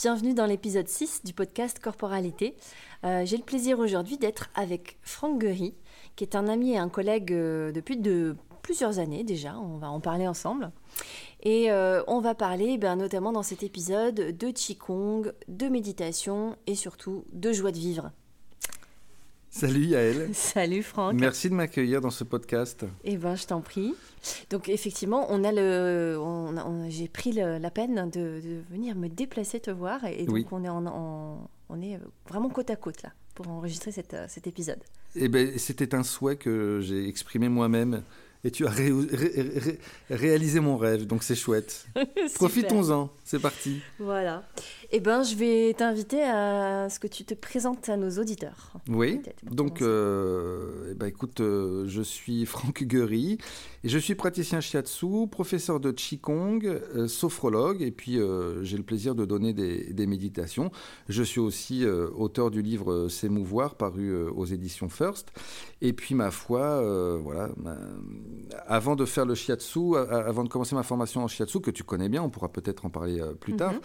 bienvenue dans l'épisode 6 du podcast Corporalité. Euh, j'ai le plaisir aujourd'hui d'être avec Franck Guery, qui est un ami et un collègue euh, depuis de plusieurs années déjà, on va en parler ensemble. Et euh, on va parler ben, notamment dans cet épisode de Qigong, de méditation et surtout de joie de vivre. Salut Yael. Salut Franck. Merci de m'accueillir dans ce podcast. Eh ben, je t'en prie. Donc effectivement, on a le, j'ai pris la peine de, venir me déplacer te voir et, donc on est en, on est vraiment côte à côte là pour enregistrer cet épisode. Eh ben, c'était un souhait que j'ai exprimé moi-même et tu as réalisé mon rêve, donc c'est chouette. Profitons-en, c'est parti. Voilà. Eh ben, je vais t'inviter à ce que tu te présentes à nos auditeurs. Oui. Donc, euh, eh ben, écoute, euh, je suis Franck Guery et je suis praticien shiatsu, professeur de qigong, euh, sophrologue, et puis j'ai le plaisir de donner des, des méditations. Je suis aussi auteur du livre S'émouvoir, paru aux éditions First. Et puis, ma foi, voilà avant de faire le shiatsu, avant de commencer ma formation en shiatsu, que tu connais bien, on pourra peut-être en parler euh, plus tard, mhm.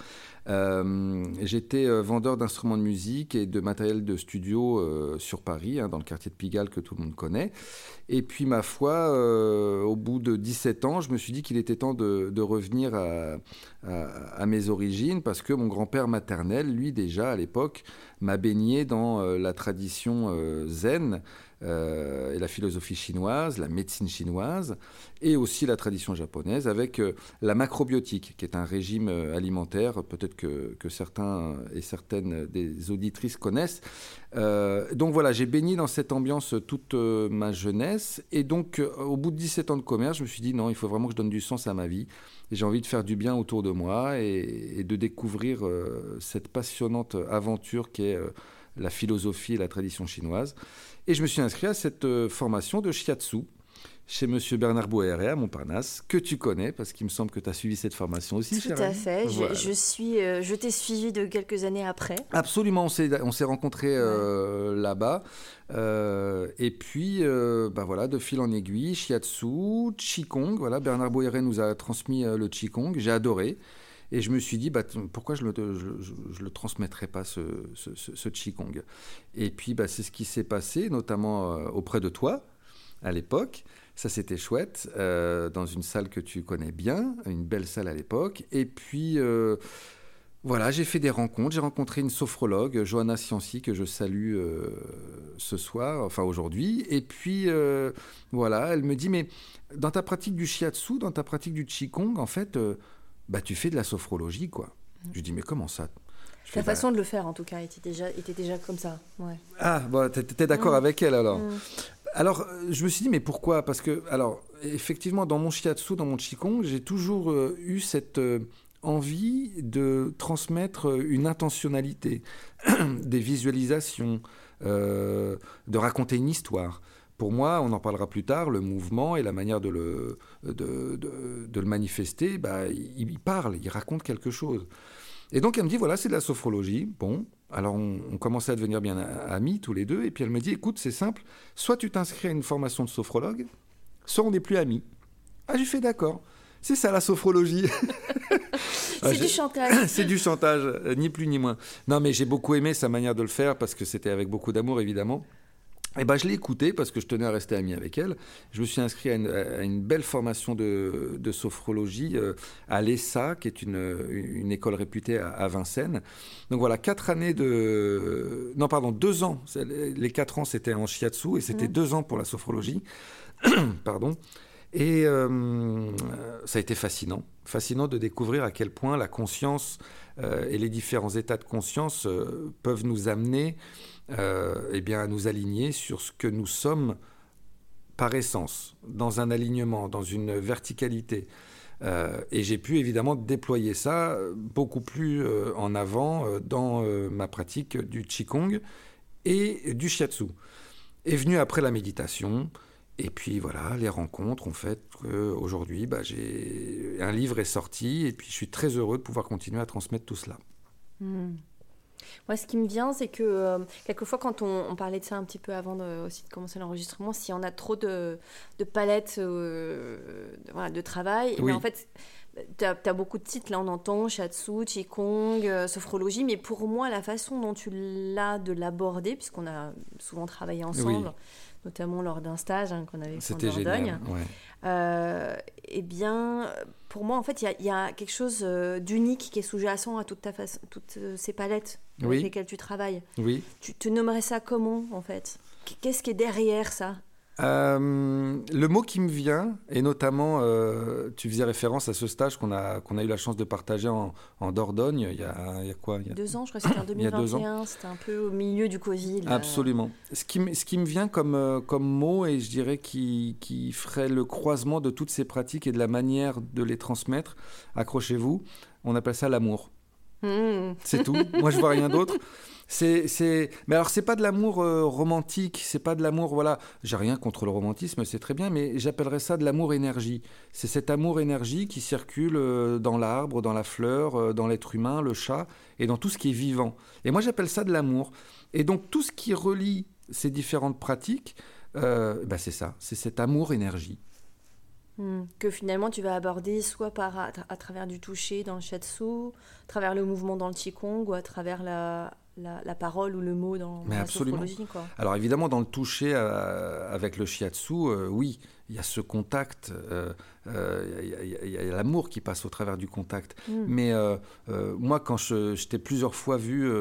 Euh, j'étais euh, vendeur d'instruments de musique et de matériel de studio sur Paris, hein, dans le quartier de Pigalle que tout le monde connaît. Et puis, ma foi, au bout de 17 ans, je me suis dit qu'il était temps de, revenir à, mes origines, parce que mon grand-père maternel, lui déjà à l'époque, m'a baigné dans la tradition zen. Euh, et la philosophie chinoise, la médecine chinoise, et aussi la tradition japonaise, avec euh, la macrobiotique, qui est un régime euh, alimentaire, peut-être que, certains et certaines des auditrices connaissent. donc voilà, j'ai baigné dans cette ambiance toute ma jeunesse, et donc au bout de 17 ans de commerce, je me suis dit non, il faut vraiment que je donne du sens à ma vie, j'ai envie de faire du bien autour de moi, et, de découvrir cette passionnante aventure qui est la philosophie et la tradition chinoise. Et je me suis inscrit à cette euh, formation de shiatsu chez M. Bernard Boerre à Montparnasse, que tu connais, parce qu'il me semble que tu as suivi cette formation aussi. Tout à fait. Je, suis, euh, je t'ai suivi de quelques années après. Absolument, on s'est rencontrés euh, là-bas. et puis, bah voilà, de fil en aiguille, shiatsu, qigong. Voilà, Bernard Boerre nous a transmis le qigong. J'ai adoré. Et je me suis dit, bah, pourquoi je ne le, transmettrais pas, ce, ce, Qigong? Et puis, bah, c'est ce qui s'est passé, notamment euh, auprès de toi, à l'époque. Ça, c'était chouette, euh, dans une salle que tu connais bien, une belle salle à l'époque. Et puis, euh, voilà, j'ai fait des rencontres. J'ai rencontré une sophrologue, Johanna Cianci, que je salue ce soir, enfin aujourd'hui. Et puis, voilà, elle me dit, mais dans ta pratique du shiatsu, dans ta pratique du qigong, en fait bah tu fais de la sophrologie, quoi. Je dis, mais comment ça? Ta façon de le faire, en tout cas, était déjà, était déjà comme ça. Ouais. Ah, bon, tu étais d'accord mm. avec elle alors mm. Alors, euh, je me suis dit, mais pourquoi? Parce que, alors, effectivement, dans mon shiatsu, dans mon qigong, j'ai toujours euh, eu cette euh, envie de transmettre une intentionnalité, des visualisations, de raconter une histoire pour moi, on en parlera plus tard, le mouvement et la manière de le, de, le manifester, bah, il, parle, il raconte quelque chose. Et donc elle me dit, voilà, c'est de la sophrologie. Bon, alors on, on, commençait à devenir bien amis tous les deux. Et puis elle me dit, écoute, c'est simple, soit tu t'inscris à une formation de sophrologue, soit on n'est plus amis. Ah, j'ai fait d'accord. C'est ça la sophrologie. c'est du chantage. c'est du chantage, ni plus ni moins. Non, mais j'ai beaucoup aimé sa manière de le faire parce que c'était avec beaucoup d'amour, évidemment. Et eh ben, je l'ai écoutée parce que je tenais à rester ami avec elle. Je me suis inscrit à une, belle formation de, sophrologie euh, à l'ESA, qui est une, une école réputée à, Vincennes. Donc voilà, quatre années de... Non, pardon, deux ans. Les quatre ans, c'était en shiatsu et c'était mmh. deux ans pour la sophrologie. pardon. Et euh, ça a été fascinant. Fascinant de découvrir à quel point la conscience euh, et les différents états de conscience peuvent nous amener eh bien, à nous aligner sur ce que nous sommes par essence, dans un alignement, dans une verticalité. Euh, et j'ai pu évidemment déployer ça beaucoup plus euh, en avant dans ma pratique du Qigong et du Shiatsu. Est venu après la méditation, et puis voilà, les rencontres ont fait qu'aujourd'hui, bah, un livre est sorti, et puis je suis très heureux de pouvoir continuer à transmettre tout cela. Hmm. Moi, ce qui me vient, c'est que euh, quelquefois, quand on, parlait de ça un petit peu avant de, aussi de commencer l'enregistrement, si on a trop de, de palettes euh, de, travail, en fait, tu as, beaucoup de titres, là on entend Shatsu, Qigong, euh, sophrologie, mais pour moi, la façon dont tu l'as de l'aborder, puisqu'on a souvent travaillé ensemble, notamment lors d'un stage hein, qu'on avait fait en Dordogne, euh, eh bien, pour moi, en fait, il y, a quelque chose euh, d'unique qui est sous-jacent à toute ta toutes ces palettes avec lesquelles tu travailles. Oui. Tu te nommerais ça comment, en fait? Qu'est-ce qui est derrière ça? Euh, le mot qui me vient, et notamment, euh, tu faisais référence à ce stage qu'on a, qu'on a eu la chance de partager en, Dordogne il y, a, il y a quoi il y a... Deux ans, je crois que c'était en 2021, c'était un peu au milieu du Covid. Absolument. Ce qui, ce qui me vient comme, euh, comme mot, et je dirais qui, qui ferait le croisement de toutes ces pratiques et de la manière de les transmettre, accrochez-vous, on appelle ça l'amour. Hmm. C'est tout. Moi, je vois rien d'autre. C'est. Mais alors, c'est pas de l'amour euh, romantique, c'est pas de l'amour, voilà, j'ai rien contre le romantisme, c'est très bien, mais j'appellerais ça de l'amour énergie. C'est cet amour énergie qui circule euh, dans l'arbre, dans la fleur, euh, dans l'être humain, le chat, et dans tout ce qui est vivant. Et moi, j'appelle ça de l'amour. Et donc, tout ce qui relie ces différentes pratiques, bah, c'est ça, c'est cet amour énergie. Hmm. Que finalement tu vas aborder soit par à, travers du toucher dans le shiatsu, à travers le mouvement dans le qigong ou à travers la, la, parole ou le mot dans, la sophrologie. Quoi. Alors évidemment, dans le toucher euh, avec le shiatsu, euh, oui, il y a ce contact, euh, il y a, l'amour qui passe au travers du contact. Hmm. Mais moi, quand je, je t'ai plusieurs fois vu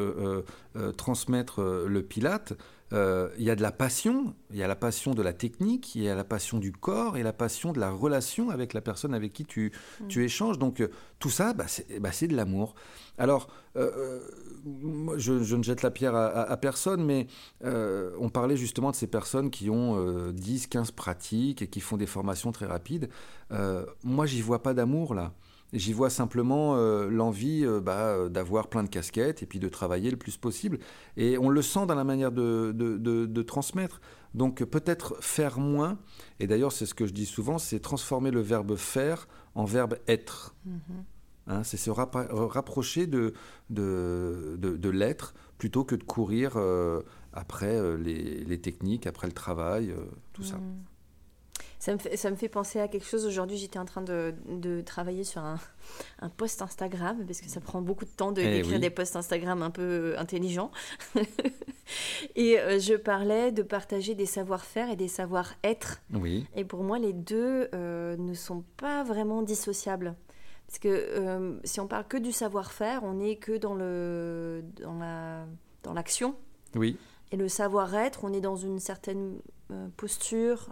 transmettre le pilate, il y a de la passion, il y a la passion de la technique, il y a la passion du corps et la passion de la relation avec la personne avec qui tu, hmm. tu échanges. Donc tout ça, bah, bah, c'est de l'amour. Alors, je, ne jette la pierre à, personne, mais euh, on parlait justement de ces personnes qui ont 10, euh, 15 pratiques et qui font des formations très rapides. Euh, moi, j'y vois pas d'amour là. J'y vois simplement l'envie bah, d'avoir plein de casquettes et puis de travailler le plus possible. Et on le sent dans la manière de, transmettre. Donc peut-être faire moins, et d'ailleurs c'est ce que je dis souvent, c'est transformer le verbe faire en verbe être. Mm-hmm. Hein, c'est se rapprocher de, de, de, l'être plutôt que de courir euh, après euh, les, techniques, après le travail, euh, tout ça. Mmh. Ça me, fait, ça me fait penser à quelque chose. Aujourd'hui, j'étais en train de, de, travailler sur un, un, post Instagram, parce que ça prend beaucoup de temps eh d'écrire des posts Instagram un peu intelligents. et je parlais de partager des savoir-faire et des savoir-être. Oui. Et pour moi, les deux ne sont pas vraiment dissociables. Parce que euh, si on parle que du savoir-faire, on n'est que dans le dans la dans l'action. Oui. Et le savoir-être, on est dans une certaine euh, posture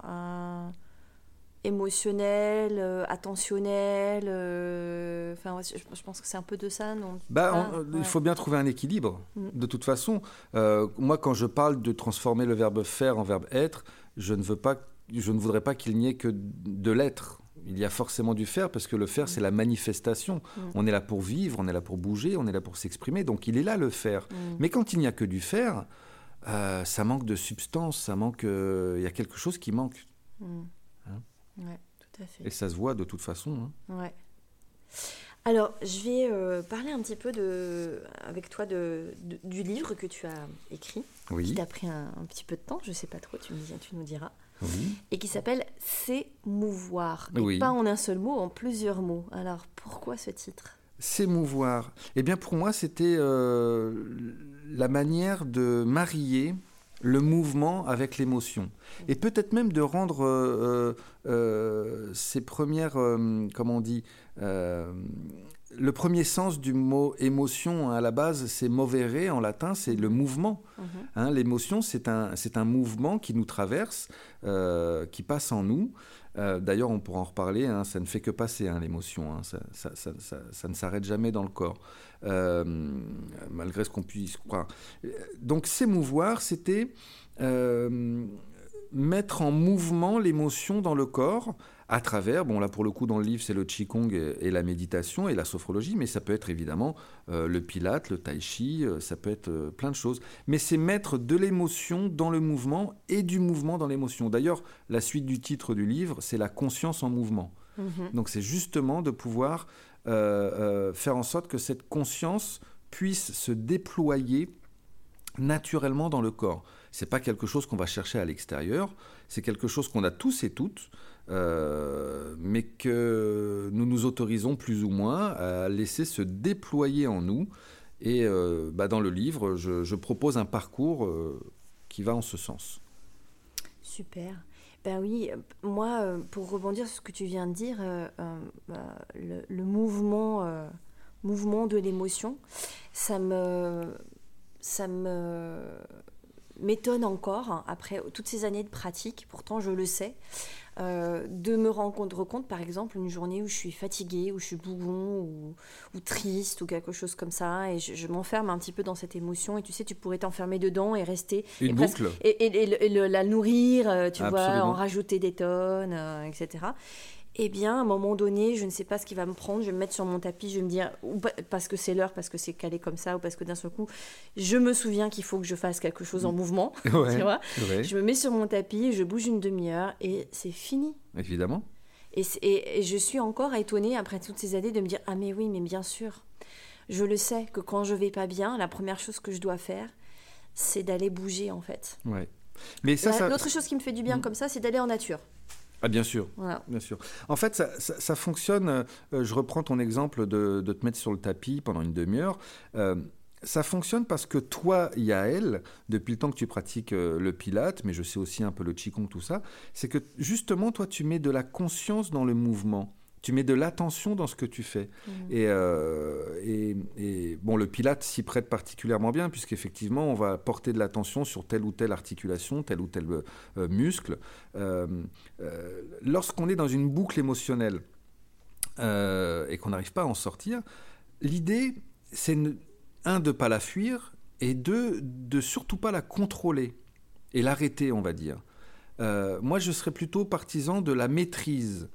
émotionnelle, euh, attentionnelle. Enfin, je, pense que c'est un peu de ça, non? Bah, Il faut bien trouver un équilibre. Mm. De toute façon, moi, quand je parle de transformer le verbe faire en verbe être, je ne veux pas, je ne voudrais pas qu'il n'y ait que de l'être il y a forcément du faire parce que le faire, mm. c'est la manifestation. Mm. On est là pour vivre, on est là pour bouger, on est là pour s'exprimer. Donc il est là le faire. Mais quand il n'y a que du faire, euh, ça manque de substance, ça manque. Euh, il y a quelque chose qui manque. Tout à fait. Et ça se voit de toute façon. Hein. Ouais. Alors, je vais euh, parler un petit peu de, avec toi de, du livre que tu as écrit, oui. qui t'a pris un, petit peu de temps, je ne sais pas trop, tu, tu nous diras et qui s'appelle S'émouvoir. Oui. Pas en un seul mot, en plusieurs mots. Alors pourquoi ce titre? S'émouvoir. Eh bien pour moi, c'était euh, la manière de marier le mouvement avec l'émotion. Et peut-être même de rendre euh, euh, ces premières, comment on dit, le premier sens du mot émotion à la base, c'est movere en latin, c'est le mouvement. Mhm. Hein, l'émotion, c'est un, c'est un mouvement qui nous traverse, euh, qui passe en nous. Euh, d'ailleurs, on pourra en reparler, hein, ça ne fait que passer, hein, l'émotion. Ça, ça, ne s'arrête jamais dans le corps, euh, malgré ce qu'on puisse croire. Donc, s'émouvoir, c'était mettre en mouvement l'émotion dans le corps à travers, bon là pour le coup dans le livre c'est le Qigong et, la méditation et la sophrologie, mais ça peut être évidemment euh, le Pilate, le Tai Chi, euh, ça peut être euh, plein de choses. Mais c'est mettre de l'émotion dans le mouvement et du mouvement dans l'émotion. D'ailleurs, la suite du titre du livre, c'est la conscience en mouvement. Mhm. Donc c'est justement de pouvoir faire en sorte que cette conscience puisse se déployer naturellement dans le corps. C'est pas quelque chose qu'on va chercher à l'extérieur, c'est quelque chose qu'on a tous et toutes, euh, mais que nous nous autorisons plus ou moins à laisser se déployer en nous. Et euh, bah, dans le livre, je, propose un parcours euh, qui va en ce sens. Super. Ben oui, moi, pour rebondir sur ce que tu viens de dire, bah, le, mouvement, mouvement de l'émotion, ça me, ça me m'étonne encore, hein, après toutes ces années de pratique, pourtant je le sais, euh, de me rendre compte, par exemple, une journée où je suis fatiguée, où je suis bougon, ou, triste, ou quelque chose comme ça, et je, m'enferme un petit peu dans cette émotion, et tu sais, tu pourrais t'enfermer dedans et rester... Une et boucle. et, la nourrir, euh, tu vois, en rajouter des tonnes, euh, etc eh bien, à un moment donné, je ne sais pas ce qui va me prendre, je vais me mettre sur mon tapis, je vais me dire, ou parce que c'est l'heure, parce que c'est calé comme ça, ou parce que d'un seul coup, je me souviens qu'il faut que je fasse quelque chose en mouvement, tu vois. Je me mets sur mon tapis, je bouge une demi-heure, et c'est fini. Évidemment. Et, et, je suis encore étonnée, après toutes ces années, de me dire, ah mais oui, mais bien sûr, je le sais, que quand je vais pas bien, la première chose que je dois faire, c'est d'aller bouger, en fait. Ouais. Mais ça, ça... L'autre chose qui me fait du bien mm. comme ça, c'est d'aller en nature. Ah, bien sûr. bien sûr. En fait, ça, fonctionne. Euh, je reprends ton exemple de, te mettre sur le tapis pendant une demi-heure. Euh, ça fonctionne parce que toi, Yael, depuis le temps que tu pratiques euh, le pilate, mais je sais aussi un peu le qigong, tout ça, c'est que justement, toi, tu mets de la conscience dans le mouvement tu mets de l'attention dans ce que tu fais. Mmh. Euh, et, et, bon, le Pilate s'y prête particulièrement bien, puisqu'effectivement, on va porter de l'attention sur telle ou telle articulation, tel ou tel euh, muscle. Euh, lorsqu'on est dans une boucle émotionnelle et qu'on n'arrive pas à en sortir, l'idée, c'est, un, de ne pas la fuir, et deux, de surtout pas la contrôler et l'arrêter, on va dire. moi, je serais plutôt partisan de la maîtrise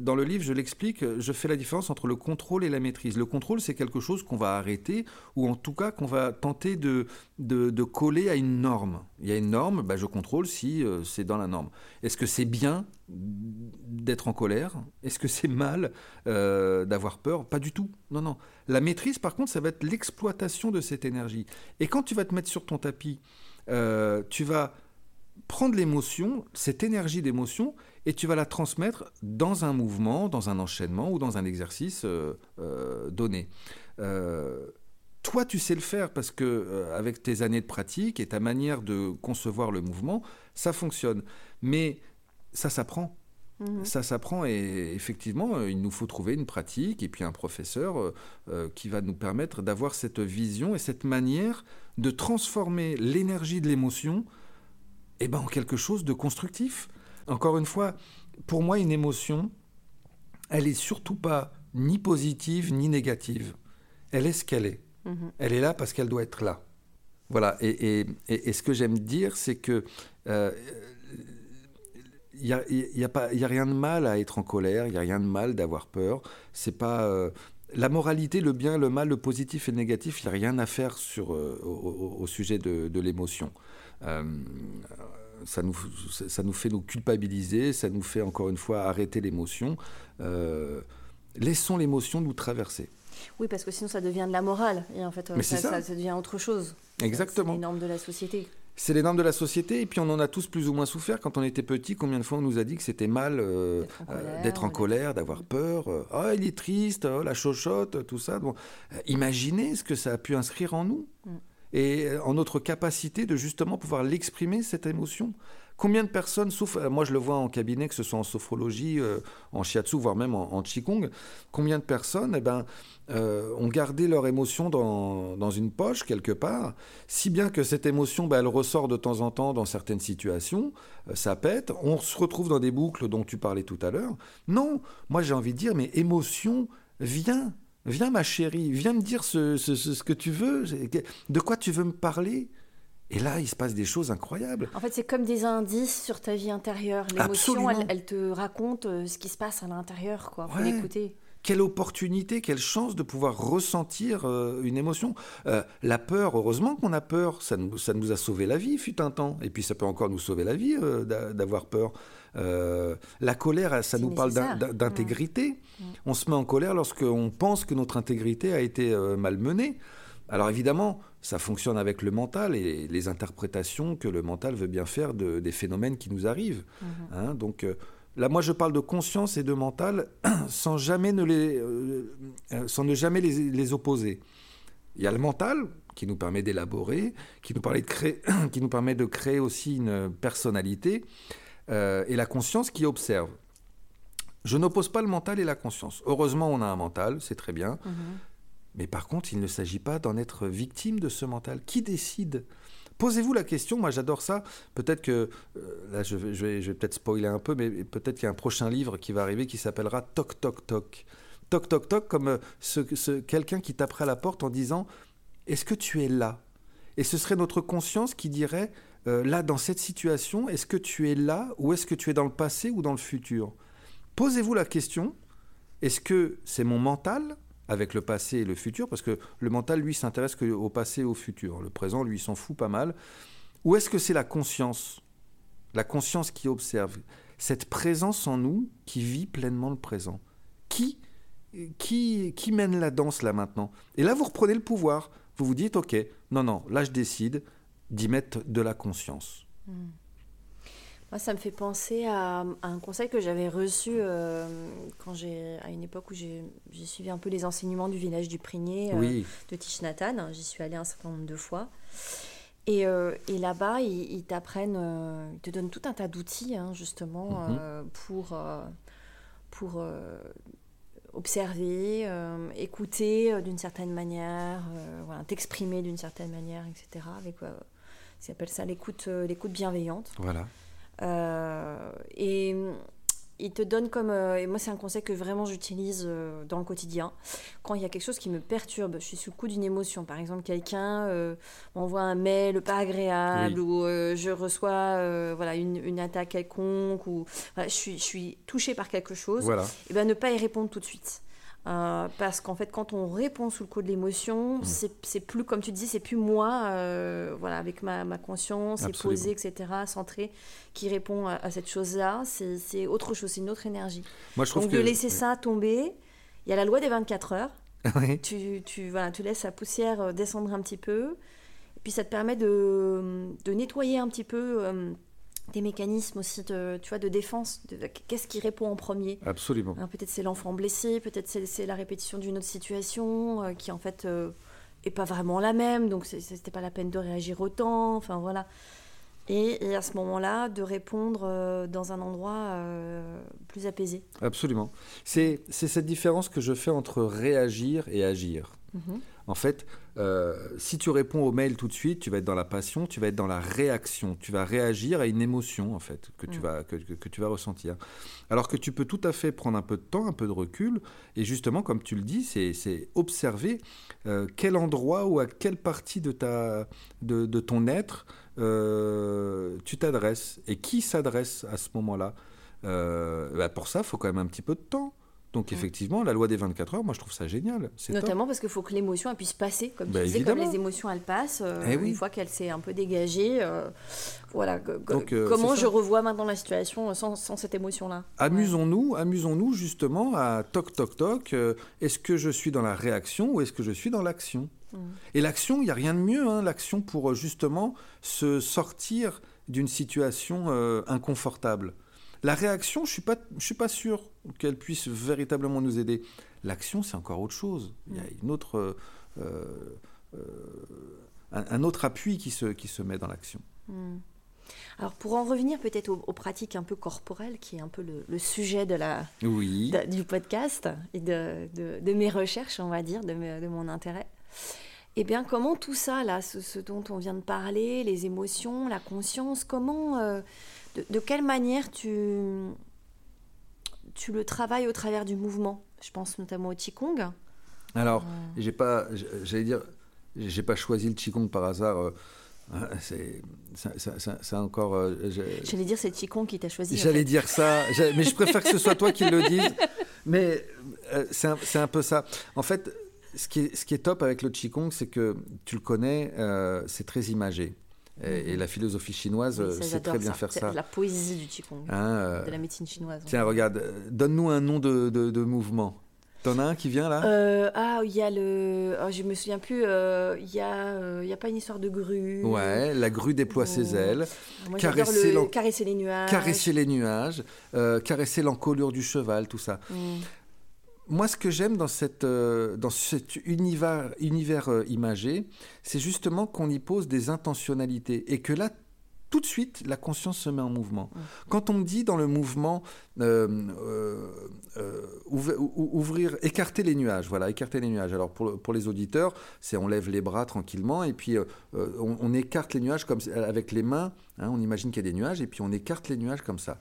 dans le livre, je l'explique, je fais la différence entre le contrôle et la maîtrise. Le contrôle, c'est quelque chose qu'on va arrêter, ou en tout cas qu'on va tenter de, de, coller à une norme. Il y a une norme, bah, je contrôle si euh, c'est dans la norme. Est-ce que c'est bien d'être en colère? Est-ce que c'est mal euh, d'avoir peur? Pas du tout. Non, non. La maîtrise, par contre, ça va être l'exploitation de cette énergie. Et quand tu vas te mettre sur ton tapis, euh, tu vas prendre l'émotion, cette énergie d'émotion, et tu vas la transmettre dans un mouvement, dans un enchaînement ou dans un exercice euh, euh, donné. Euh, toi, tu sais le faire parce que avec tes années de pratique et ta manière de concevoir le mouvement, ça fonctionne. Mais ça s'apprend. Mhm. Ça s'apprend et effectivement, il nous faut trouver une pratique et puis un professeur qui va nous permettre d'avoir cette vision et cette manière de transformer l'énergie de l'émotion eh ben, en quelque chose de constructif. Encore une fois, pour moi, une émotion, elle est surtout pas ni positive ni négative. Elle est ce qu'elle est. Mhm. Elle est là parce qu'elle doit être là. Voilà. Et, ce que j'aime dire, c'est que il euh, n'y a, y a, a, rien de mal à être en colère, il n'y a rien de mal d'avoir peur. C'est pas euh, la moralité, le bien, le mal, le positif et le négatif, il n'y a rien à faire sur, euh, au, sujet de, de l'émotion ça nous, ça nous fait nous culpabiliser, ça nous fait encore une fois arrêter l'émotion. Euh, laissons l'émotion nous traverser. Oui, parce que sinon ça devient de la morale. Et en fait, euh, ça, ça. devient autre chose. Exactement. C'est les normes de la société. C'est les normes de la société, et puis on en a tous plus ou moins souffert quand on était petit. Combien de fois on nous a dit que c'était mal euh, d'être en colère, d'avoir peur Oh, il est triste, oh, la chochotte, tout ça. Bon, imaginez ce que ça a pu inscrire en nous. Mm et euh, en notre capacité de justement pouvoir l'exprimer, cette émotion. Combien de personnes souffrent, euh, moi je le vois en cabinet, que ce soit en sophrologie, euh, en shiatsu, voire même en, qigong, combien de personnes eh ben, ont gardé leur émotion dans, dans, une poche quelque part, si bien que cette émotion, ben, elle ressort de temps en temps dans certaines situations, ça pète, on se retrouve dans des boucles dont tu parlais tout à l'heure. Non, moi j'ai envie de dire, mais émotion, viens, Viens ma chérie, viens me dire ce, que tu veux, de quoi tu veux me parler? Et là, il se passe des choses incroyables. En fait, c'est comme des indices sur ta vie intérieure. L'émotion, elle, te raconte euh, ce qui se passe à l'intérieur, quoi. Faut l'écouter. Quelle opportunité, quelle chance de pouvoir ressentir euh, une émotion. Euh, la peur, heureusement qu'on a peur, ça nous, ça nous, a sauvé la vie, fut un temps. Et puis ça peut encore nous sauver la vie d'avoir peur. Euh, la colère, ça nous parle d'intégrité. On se met en colère lorsqu'on pense que notre intégrité a été euh, malmenée. Alors évidemment, ça fonctionne avec le mental et les interprétations que le mental veut bien faire de, des phénomènes qui nous arrivent. Mhm. Hein. donc euh, là, moi, je parle de conscience et de mental sans jamais ne les, sans ne jamais les, les, opposer. Il y a le mental qui nous permet d'élaborer, qui nous permet de créer, qui nous permet de créer aussi une personnalité, et la conscience qui observe. Je n'oppose pas le mental et la conscience. Heureusement, on a un mental, c'est très bien. Mhm. Mais par contre, il ne s'agit pas d'en être victime de ce mental. Qui décide? Posez-vous la question, moi j'adore ça. Peut-être que, euh, là je vais, je vais, peut-être spoiler un peu, mais peut-être qu'il y a un prochain livre qui va arriver qui s'appellera Toc Toc Toc. Toc Toc Toc, comme euh, ce, quelqu'un qui taperait à la porte en disant Est-ce que tu es là? Et ce serait notre conscience qui dirait euh, Là, dans cette situation, est-ce que tu es là ou est-ce que tu es dans le passé ou dans le futur? Posez-vous la question Est-ce que c'est mon mental avec le passé et le futur, parce que le mental, lui, s'intéresse qu'au passé et au futur. Le présent, lui, s'en fout pas mal. Ou est-ce que c'est la conscience La conscience qui observe, cette présence en nous qui vit pleinement le présent? Qui, qui, qui mène la danse là maintenant? Et là, vous reprenez le pouvoir. Vous vous dites, OK, non, non, là, je décide d'y mettre de la conscience. Hmm. Moi, ça me fait penser à, un conseil que j'avais reçu euh, quand j'ai, à une époque où j'ai, suivi un peu les enseignements du village du Prigné euh, de Tichnatan. J'y suis allée un certain nombre de fois. Et, euh, et là-bas, ils, t'apprennent, ils te donnent tout un tas d'outils, hein, justement, mhm. pour, pour observer, écouter d'une certaine manière, voilà, t'exprimer d'une certaine manière, etc. Avec, ils appellent ça l'écoute, l'écoute bienveillante. Voilà. Euh, et il te donne comme euh, et moi c'est un conseil que vraiment j'utilise euh, dans le quotidien. Quand il y a quelque chose qui me perturbe je suis sous le coup d'une émotion. Par exemple quelqu'un m'envoie un mail pas agréable ou je reçois voilà une, une, attaque quelconque ou je suis je suis touchée par quelque chose. Et ben ne pas y répondre tout de suite euh, parce qu'en fait, quand on répond sous le coup de l'émotion, mm. c'est plus, comme tu dis, c'est plus moi, euh, voilà, avec ma, ma conscience, et posée, etc., centrée, qui répond à, cette chose-là. C'est autre chose, c'est une autre énergie. Moi, je trouve Donc, que... de laisser ça tomber, il y a la loi des 24 heures. tu, tu, voilà, tu laisses la poussière euh, descendre un petit peu, et puis ça te permet de, de nettoyer un petit peu des mécanismes aussi de, tu vois, de défense. De, Qu'est-ce qui répond en premier? Absolument. peut-être c'est l'enfant blessé, peut-être c'est la répétition d'une autre situation euh, qui en fait euh, est pas vraiment la même, donc c'était pas la peine de réagir autant. Enfin voilà. Et, à ce moment-là, de répondre euh, dans un endroit plus apaisé. Absolument. C'est cette différence que je fais entre réagir et agir. Mhm. En fait, euh, si tu réponds au mail tout de suite, tu vas être dans la passion, tu vas être dans la réaction, tu vas réagir à une émotion en fait que tu mm. vas que, tu vas ressentir. Alors que tu peux tout à fait prendre un peu de temps, un peu de recul et justement, comme tu le dis, c'est observer euh, quel endroit ou à quelle partie de ta de, ton être euh, tu t'adresses et qui s'adresse à ce moment-là? Bah, pour ça, il faut quand même un petit peu de temps. Donc effectivement, la loi des 24 heures, moi je trouve ça génial. Notamment parce qu'il faut que l'émotion puisse passer, comme tu bah, disais, comme les émotions elles passent, euh, eh une fois qu'elle s'est un peu dégagée. Euh, voilà, euh, comment je revois maintenant la situation sans, cette émotion-là? Amusons-nous, amusons-nous justement à toc toc toc. est-ce que je suis dans la réaction ou est-ce que je suis dans l'action? Mmh. Et l'action, il n'y a rien de mieux, hein, l'action pour justement se sortir d'une situation inconfortable. La réaction, je ne suis, pas, je suis pas sûr qu'elle puisse véritablement nous aider. L'action, c'est encore autre chose. Il y a une autre, euh, euh, un, autre appui qui se, qui se met dans l'action. Hmm. Alors pour en revenir peut-être aux, pratiques un peu corporelles, qui est un peu le, sujet de la, oui. du podcast et de, de, mes recherches, on va dire, de, de mon intérêt. Eh bien, comment tout ça, là, ce, dont on vient de parler, les émotions, la conscience, comment, euh, de, quelle manière tu, tu le travailles au travers du mouvement? Je pense notamment au Qigong. Alors, euh. j'ai pas, j'allais dire, j'ai pas choisi le Qigong par hasard. Euh, c'est encore. Euh, j'allais dire, c'est Qigong qui t'a choisi. J'allais dire ça, mais je préfère que ce soit toi qui le dise. Mais c'est un, un, peu ça. En fait, ce qui est, ce qui est top avec le Qigong, c'est que tu le connais, c'est très imagé. Et, la philosophie chinoise c'est sait très bien faire ça. La poésie du Qigong, hein, de la médecine chinoise. Tiens, regarde, donne-nous un nom de, de, mouvement. T'en as un qui vient là? Euh, ah, il y a le. oh, je me souviens plus. euh, Il a, euh, il y a pas une histoire de grue. Ouais, la grue déploie ses ailes, Moi, caresser le- caresser les nuages. caresser les nuages, euh, caresser l'encolure du cheval, tout ça. Mm. Moi, ce que j'aime dans, cette, euh, dans cet univers, univers euh, imagé, c'est justement qu'on y pose des intentionnalités et que là, tout de suite, la conscience se met en mouvement. Mm. Quand on me dit dans le mouvement euh, ouv- ou- ouvrir, écarter les nuages, voilà, écarter les nuages. Alors pour, le- pour les auditeurs, c'est on lève les bras tranquillement et puis on, on écarte les nuages comme avec les mains. hein, on imagine qu'il y a des nuages et puis on écarte les nuages comme ça.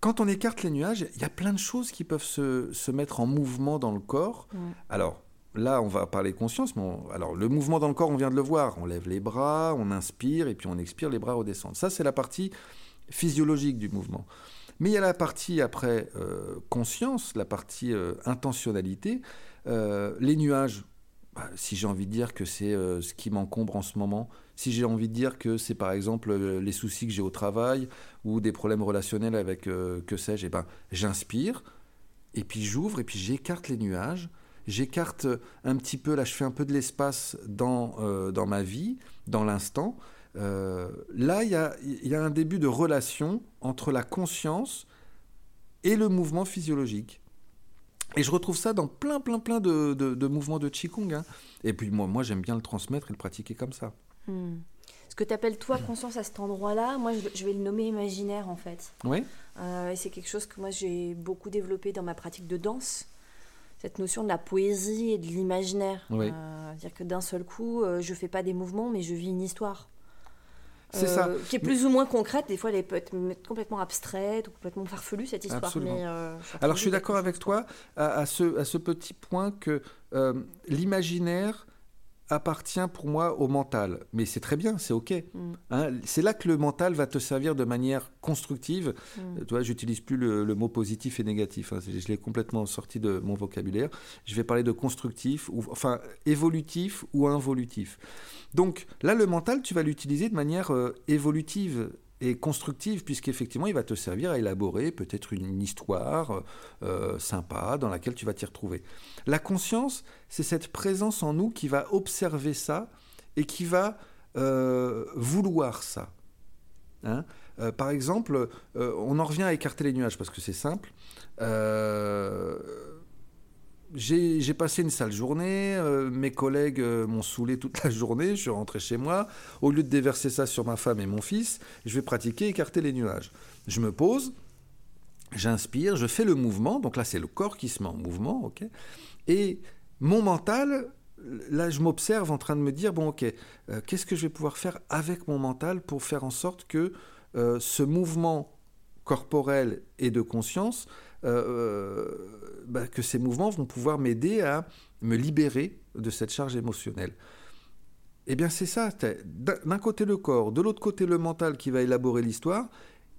Quand on écarte les nuages, il y a plein de choses qui peuvent se, se mettre en mouvement dans le corps. Alors là, on va parler conscience. Mais on- alors le mouvement dans le corps, on vient de le voir. On lève les bras, on inspire et puis on expire, les bras redescendent. Ça, c'est la partie physiologique du mouvement. Mais il y a la partie après euh, conscience, la partie euh, intentionnalité. Euh, les nuages, bah, si j'ai envie de dire que c'est ce qui m'encombre en ce moment, si j'ai envie de dire que c'est par exemple euh, les soucis que j'ai au travail ou des problèmes relationnels avec, euh, que sais-je, eh ben, j'inspire, et puis j'ouvre, et puis j'écarte les nuages, j'écarte un petit peu, là je fais un peu de l'espace dans, euh, dans ma vie, dans l'instant. Euh, là, il y a, y a un début de relation entre la conscience et le mouvement physiologique. Et je retrouve ça dans plein, plein, plein de, de- de mouvements de Qigong. hein. Et puis moi, moi j'aime bien le transmettre et le pratiquer comme ça. Mm. Ce que tu appelles toi conscience à cet endroit-là, moi je, je vais le nommer imaginaire en fait. Oui Euh, et c'est quelque chose que moi j'ai beaucoup développé dans ma pratique de danse. Cette notion de la poésie et de l'imaginaire. Oui. Euh, dire que d'un seul coup, euh, je fais pas des mouvements, mais je vis une histoire. C'est Euh, ça. Qui est plus ou moins concrète. Des fois, elle peut être complètement abstraite ou complètement farfelue, cette histoire. Absolument. Mais, euh, Alors je suis d'accord avec toi à, à ce, à ce petit point que euh, l'imaginaire appartient pour moi au mental. Mais c'est très bien, c'est OK. Mm. Hein, c'est là que le mental va te servir de manière constructive. Mm. Euh, Tu vois, j'utilise plus le, le mot positif et négatif. hein. Je l'ai complètement sorti de mon vocabulaire. Je vais parler de constructif, ou, enfin évolutif ou involutif. Donc là, le mental, tu vas l'utiliser de manière euh, évolutive et constructive, puisqu'effectivement, il va te servir à élaborer peut-être une, histoire euh, sympa dans laquelle tu vas t'y retrouver. La conscience, c'est cette présence en nous qui va observer ça et qui va euh, vouloir ça. Hein Euh, par exemple, on en revient à écarter les nuages parce que c'est simple. J'ai passé une sale journée, euh, mes collègues euh, m'ont saoulé toute la journée, je suis rentré chez moi. Au lieu de déverser ça sur ma femme et mon fils, je vais pratiquer écarter les nuages. Je me pose, j'inspire, je fais le mouvement, donc là c'est le corps qui se met en mouvement, ok Et mon mental, là je m'observe en train de me dire, bon ok, euh, qu'est-ce que je vais pouvoir faire avec mon mental pour faire en sorte que ce mouvement corporel et de conscience, euh, euh, bah, que ces mouvements vont pouvoir m'aider à me libérer de cette charge émotionnelle. Eh bien c'est ça, d'un côté le corps, de l'autre côté le mental qui va élaborer l'histoire,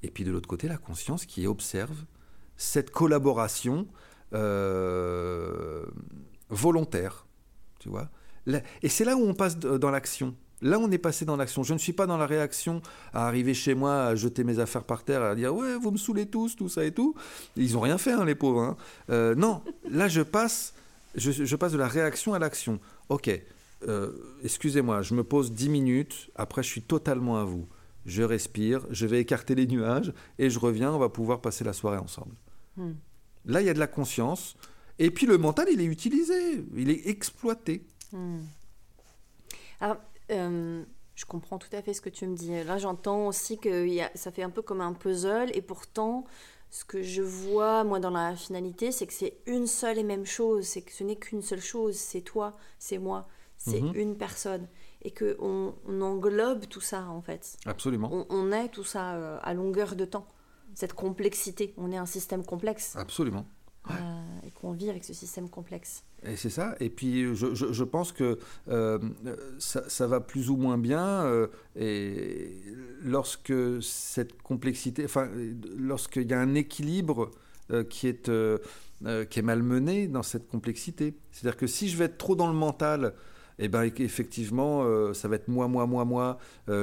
et puis de l'autre côté la conscience qui observe cette collaboration euh, volontaire, tu vois. Et c'est là où on passe dans l'action. Là, on est passé dans l'action. Je ne suis pas dans la réaction à arriver chez moi, à jeter mes affaires par terre, à dire ouais, vous me saoulez tous, tout ça et tout. Ils ont rien fait, hein, les pauvres. hein. Euh, non, là, je passe, je, je passe de la réaction à l'action. Ok, euh, excusez-moi, je me pose 10 minutes. Après, je suis totalement à vous. Je respire, je vais écarter les nuages et je reviens. On va pouvoir passer la soirée ensemble. Hmm. Là, il y a de la conscience. Et puis le mental, il est utilisé, il est exploité. Hmm. Alors, euh, je comprends tout à fait ce que tu me dis. Là, j'entends aussi que il y a- ça fait un peu comme un puzzle, et pourtant, ce que je vois, moi, dans la finalité, c'est que c'est une seule et même chose. C'est que ce n'est qu'une seule chose. C'est toi, c'est moi, c'est Mhm. une personne. Et que on, on englobe tout ça, en fait. Absolument. On, on est tout ça euh, à longueur de temps. Cette complexité. On est un système complexe. Absolument. euh, et qu'on vit avec ce système complexe. Et c'est ça. Et puis, je, je- pense que euh, ça, ça va plus ou moins bien. euh, et lorsque cette complexité, enfin, lorsqu'il y a un équilibre euh, qui, est, qui est malmené dans cette complexité. C'est-à-dire que si je vais être trop dans le mental, eh ben, effectivement, ça va être moi, moi, moi, moi.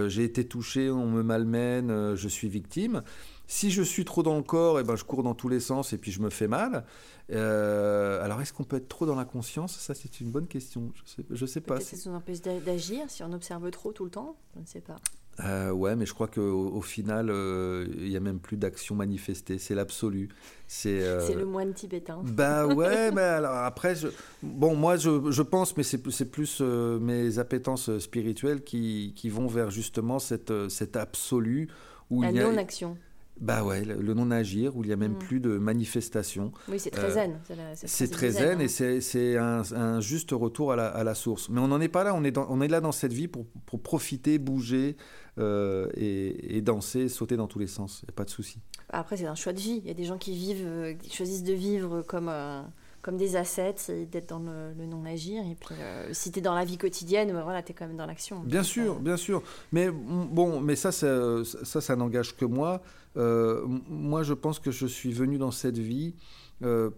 J'ai été touché, on me malmène, je suis victime. Si je suis trop dans le corps, et eh ben, je cours dans tous les sens et puis je me fais mal. Euh, alors, est-ce qu'on peut être trop dans la conscience? Ça, c'est une bonne question. Je sais, je sais pas. Ça nous empêche d'agir si on observe trop tout le temps? Je ne sais pas. Euh, ouais, mais je crois qu'au au final, euh, il n'y a même plus d'action manifestée. C'est l'absolu. C'est euh, le moine tibétain. Bah ouais, mais alors après, bon, moi je, je pense, mais c'est plus mes appétences spirituelles qui, qui, vont vers justement cette, cette absolu. Où La non-action. Bah ouais, le, non-agir, où il n'y a même mm. plus de manifestation. Oui, c'est très zen. C'est très zen, et hein. c'est un, un, juste retour à la, à la source. Mais on n'en est pas là, on est, dans, on est là dans cette vie pour, pour profiter, bouger euh, et, danser, sauter dans tous les sens. Il n'y a pas de souci. Après, c'est un choix de vie. Il y a des gens qui vivent, euh, qui choisissent de vivre comme, euh, comme des assets et d'être dans le, non-agir. Et puis, si tu es dans la vie quotidienne, bah, voilà, tu es quand même dans l'action. Bien sûr, bien sûr. Mais bon, mais ça, ça, ça, ça n'engage que moi. moi, je pense que je suis venu dans cette vie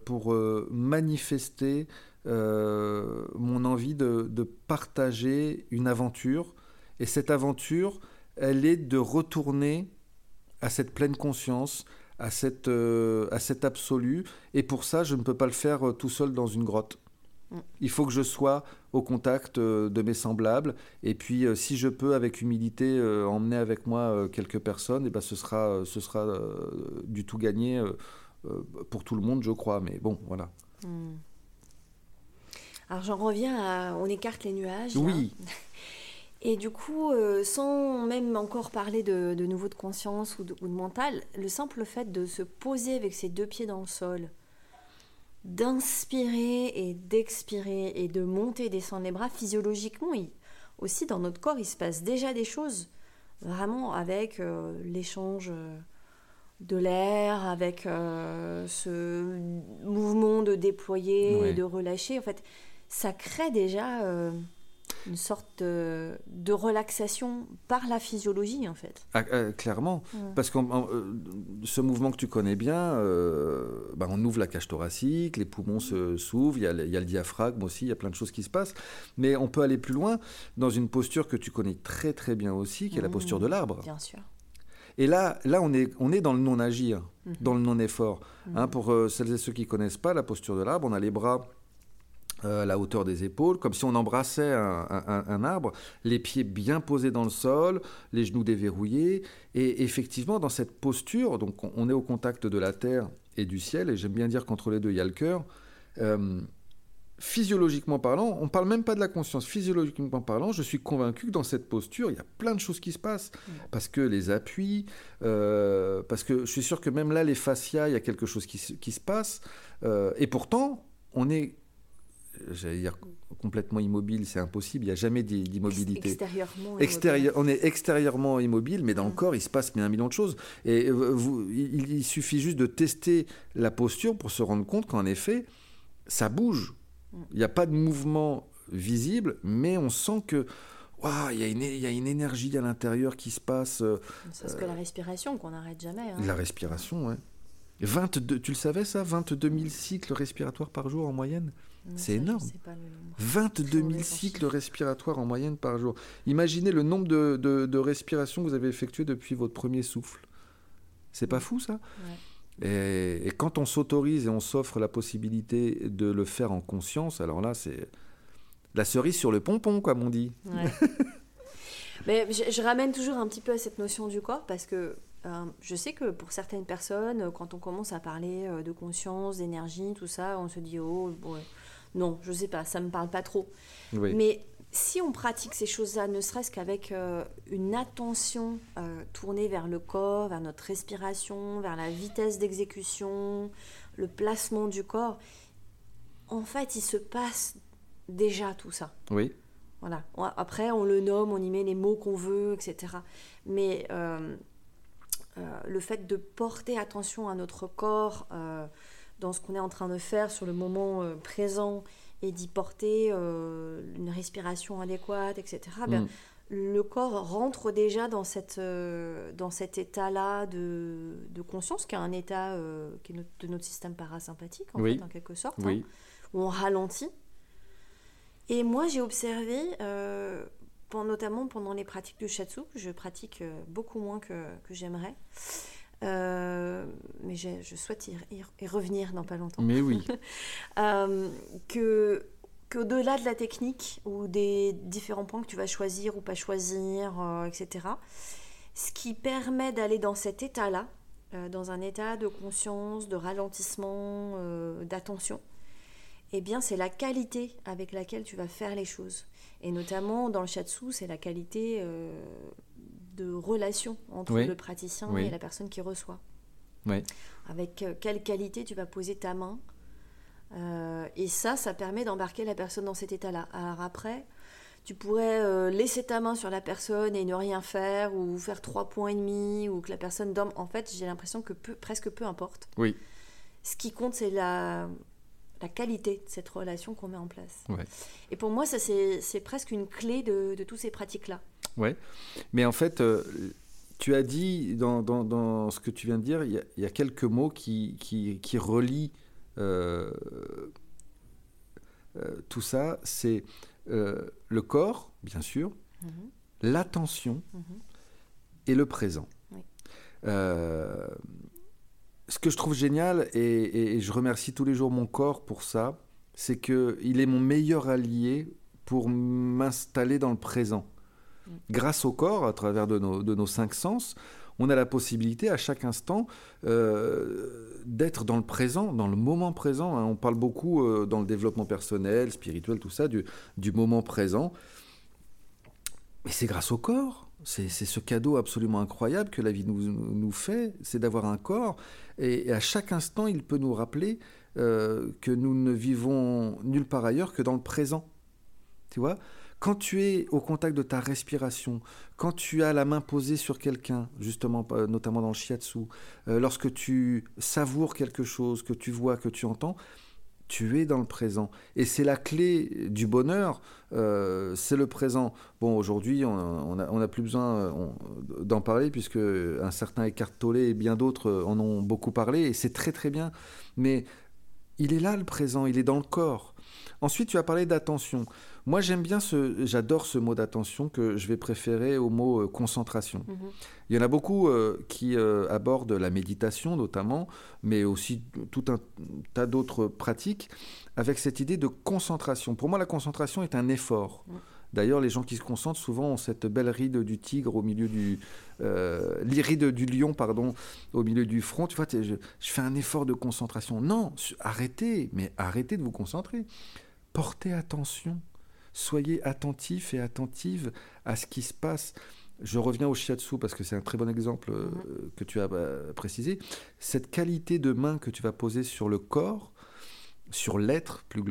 pour manifester mon envie de, de, partager une aventure. Et cette aventure, elle est de retourner à cette pleine conscience, à cette, euh, à cet absolu. Et pour ça, je ne peux pas le faire euh, tout seul dans une grotte. Mm. Il faut que je sois au contact euh, de mes semblables. Et puis, si je peux, avec humilité, emmener avec moi quelques personnes, et eh ben, ce sera, ce sera du tout gagné pour tout le monde, je crois. Mais bon, voilà. Mm. Alors, j'en reviens à. On écarte les nuages. Oui. Et du coup, euh, sans même encore parler de, de nouveau de conscience ou de, mental, le simple fait de se poser avec ses deux pieds dans le sol, d'inspirer et d'expirer et de monter et descendre les bras, physiologiquement, aussi dans notre corps, il se passe déjà des choses, vraiment avec euh, l'échange de l'air, avec euh, ce mouvement de déployer, et de relâcher. En fait, ça crée déjà une sorte de, relaxation par la physiologie en fait. Ah, euh, clairement, parce que euh, ce mouvement que tu connais bien, euh, bah, on ouvre la cage thoracique, les poumons s'ouvrent, il y, a le diaphragme aussi, il y a plein de choses qui se passent, mais on peut aller plus loin dans une posture que tu connais très très bien aussi, qui est la posture de l'arbre. Bien sûr. Et là, là on, est, on est dans le non-agir, mhm. dans le non-effort. Hein, mhm. pour celles et ceux qui ne connaissent pas la posture de l'arbre, on a les bras euh, la hauteur des épaules, comme si on embrassait un, arbre, les pieds bien posés dans le sol, les genoux déverrouillés. Et effectivement, dans cette posture, donc on est au contact de la terre et du ciel, et j'aime bien dire qu'entre les deux, il y a le cœur. Euh, physiologiquement parlant, on ne parle même pas de la conscience, physiologiquement parlant, je suis convaincu que dans cette posture, il y a plein de choses qui se passent. Parce que les appuis, euh, parce que je suis sûr que même là, les fascias, il y a quelque chose qui, qui se passe. et pourtant, on est j'allais dire complètement immobile, c'est impossible, il n'y a jamais d'immobilité. Extérieurement Extérieur, On est extérieurement immobile, mais dans le mm. corps, il se passe bien un million de choses. Et euh, vous, il, suffit juste de tester la posture pour se rendre compte qu'en effet, ça bouge. Mm. Il n'y a pas de mouvement visible, mais on sent que il y, a une, y a une énergie à l'intérieur qui se passe. Euh, c'est ce que la respiration qu'on n'arrête jamais. Hein. La respiration, oui. 22, tu le savais ça? 22 000 cycles respiratoires par jour en moyenne? C'est énorme. 22 000 cycles respiratoires en moyenne par jour. Imaginez le nombre de, respirations que vous avez effectuées depuis votre premier souffle. C'est pas fou ça? Et, quand on s'autorise et on s'offre la possibilité de le faire en conscience, alors là, c'est la cerise sur le pompon, comme on dit. Mais je, ramène toujours un petit peu à cette notion du corps parce que euh, je sais que pour certaines personnes, quand on commence à parler euh, de conscience, d'énergie, tout ça, on se dit oh, non, je sais pas, ça me parle pas trop. Mais si on pratique ces choses-là, ne serait-ce qu'avec euh, une attention euh, tournée vers le corps, vers notre respiration, vers la vitesse d'exécution, le placement du corps, en fait, il se passe déjà tout ça. Oui. Voilà. Après, on le nomme, on y met les mots qu'on veut, etc. Mais euh, le fait de porter attention à notre corps, dans ce qu'on est en train de faire sur le moment euh, présent et d'y porter euh, une respiration adéquate, etc., ben, mm. le corps rentre déjà dans, cette, euh, dans cet état-là de, de, conscience, qui est un état qui est de notre système parasympathique, en, fait, en quelque sorte, hein, où on ralentit. Et moi, j'ai observé, notamment pendant les pratiques du shatsu, que je pratique beaucoup moins que, que j'aimerais, mais je, souhaite y, revenir dans pas longtemps. Mais oui. que qu'au-delà de la technique ou des différents points que tu vas choisir ou pas choisir, etc., ce qui permet d'aller dans cet état-là, dans un état de conscience, de ralentissement, d'attention, eh bien, c'est la qualité avec laquelle tu vas faire les choses. Et notamment, dans le shiatsu, c'est la qualité euh, de relation entre le praticien et la personne qui reçoit. Avec euh, quelle qualité tu vas poser ta main. Euh, et ça, ça permet d'embarquer la personne dans cet état-là. Alors après, tu pourrais laisser ta main sur la personne et ne rien faire, ou faire trois points et demi, ou que la personne dorme. En fait, j'ai l'impression que presque peu importe. Oui. Ce qui compte, c'est la, la qualité de cette relation qu'on met en place. Et pour moi, ça c'est presque une clé de, de toutes ces pratiques-là. Ouais, mais en fait, euh, tu as dit dans, dans, dans, ce que tu viens de dire, il y, a, quelques mots qui, qui, qui relient euh, euh, tout ça. C'est le corps, bien sûr, mhm. l'attention mhm. et le présent. Oui ce que je trouve génial, et, je remercie tous les jours mon corps pour ça, c'est qu'il est mon meilleur allié pour m'installer dans le présent. Grâce au corps, à travers de nos, cinq sens, on a la possibilité à chaque instant euh, d'être dans le présent, dans le moment présent. Hein. On parle beaucoup euh, dans le développement personnel, spirituel, tout ça, du, moment présent. Mais c'est grâce au corps. C'est ce cadeau absolument incroyable que la vie nous, nous fait, c'est d'avoir un corps. Et, à chaque instant, il peut nous rappeler euh, que nous ne vivons nulle part ailleurs que dans le présent. Tu vois? Quand tu es au contact de ta respiration, quand tu as la main posée sur quelqu'un, justement, euh, notamment dans le shiatsu, euh, lorsque tu savoures quelque chose, que tu vois, que tu entends, tu es dans le présent. Et c'est la clé du bonheur, euh, c'est le présent. Bon, aujourd'hui, on n'a plus besoin d'en parler, puisque un certain Eckhart Tolle et bien d'autres en ont beaucoup parlé, et c'est très très bien. Mais il est là le présent, il est dans le corps. Ensuite, tu as parlé d'attention. Moi, j'aime bien ce, j'adore ce mot d'attention que je vais préférer au mot euh, concentration. Mhm. Il y en a beaucoup euh, qui euh, abordent la méditation notamment, mais aussi tout un tas d'autres pratiques avec cette idée de concentration. Pour moi, la concentration est un effort. D'ailleurs, les gens qui se concentrent souvent ont cette belle ride du tigre au milieu du, l'iride du lion, pardon, au milieu du front. Tu vois, je, je, fais un effort de concentration. Non, arrêtez, mais arrêtez de vous concentrer. Portez attention soyez attentifs et attentives à ce qui se passe. Je reviens au shiatsu parce que c'est un très bon exemple euh, mhm. que tu as bah, précisé. Cette qualité de main que tu vas poser sur le corps, sur l'être plus,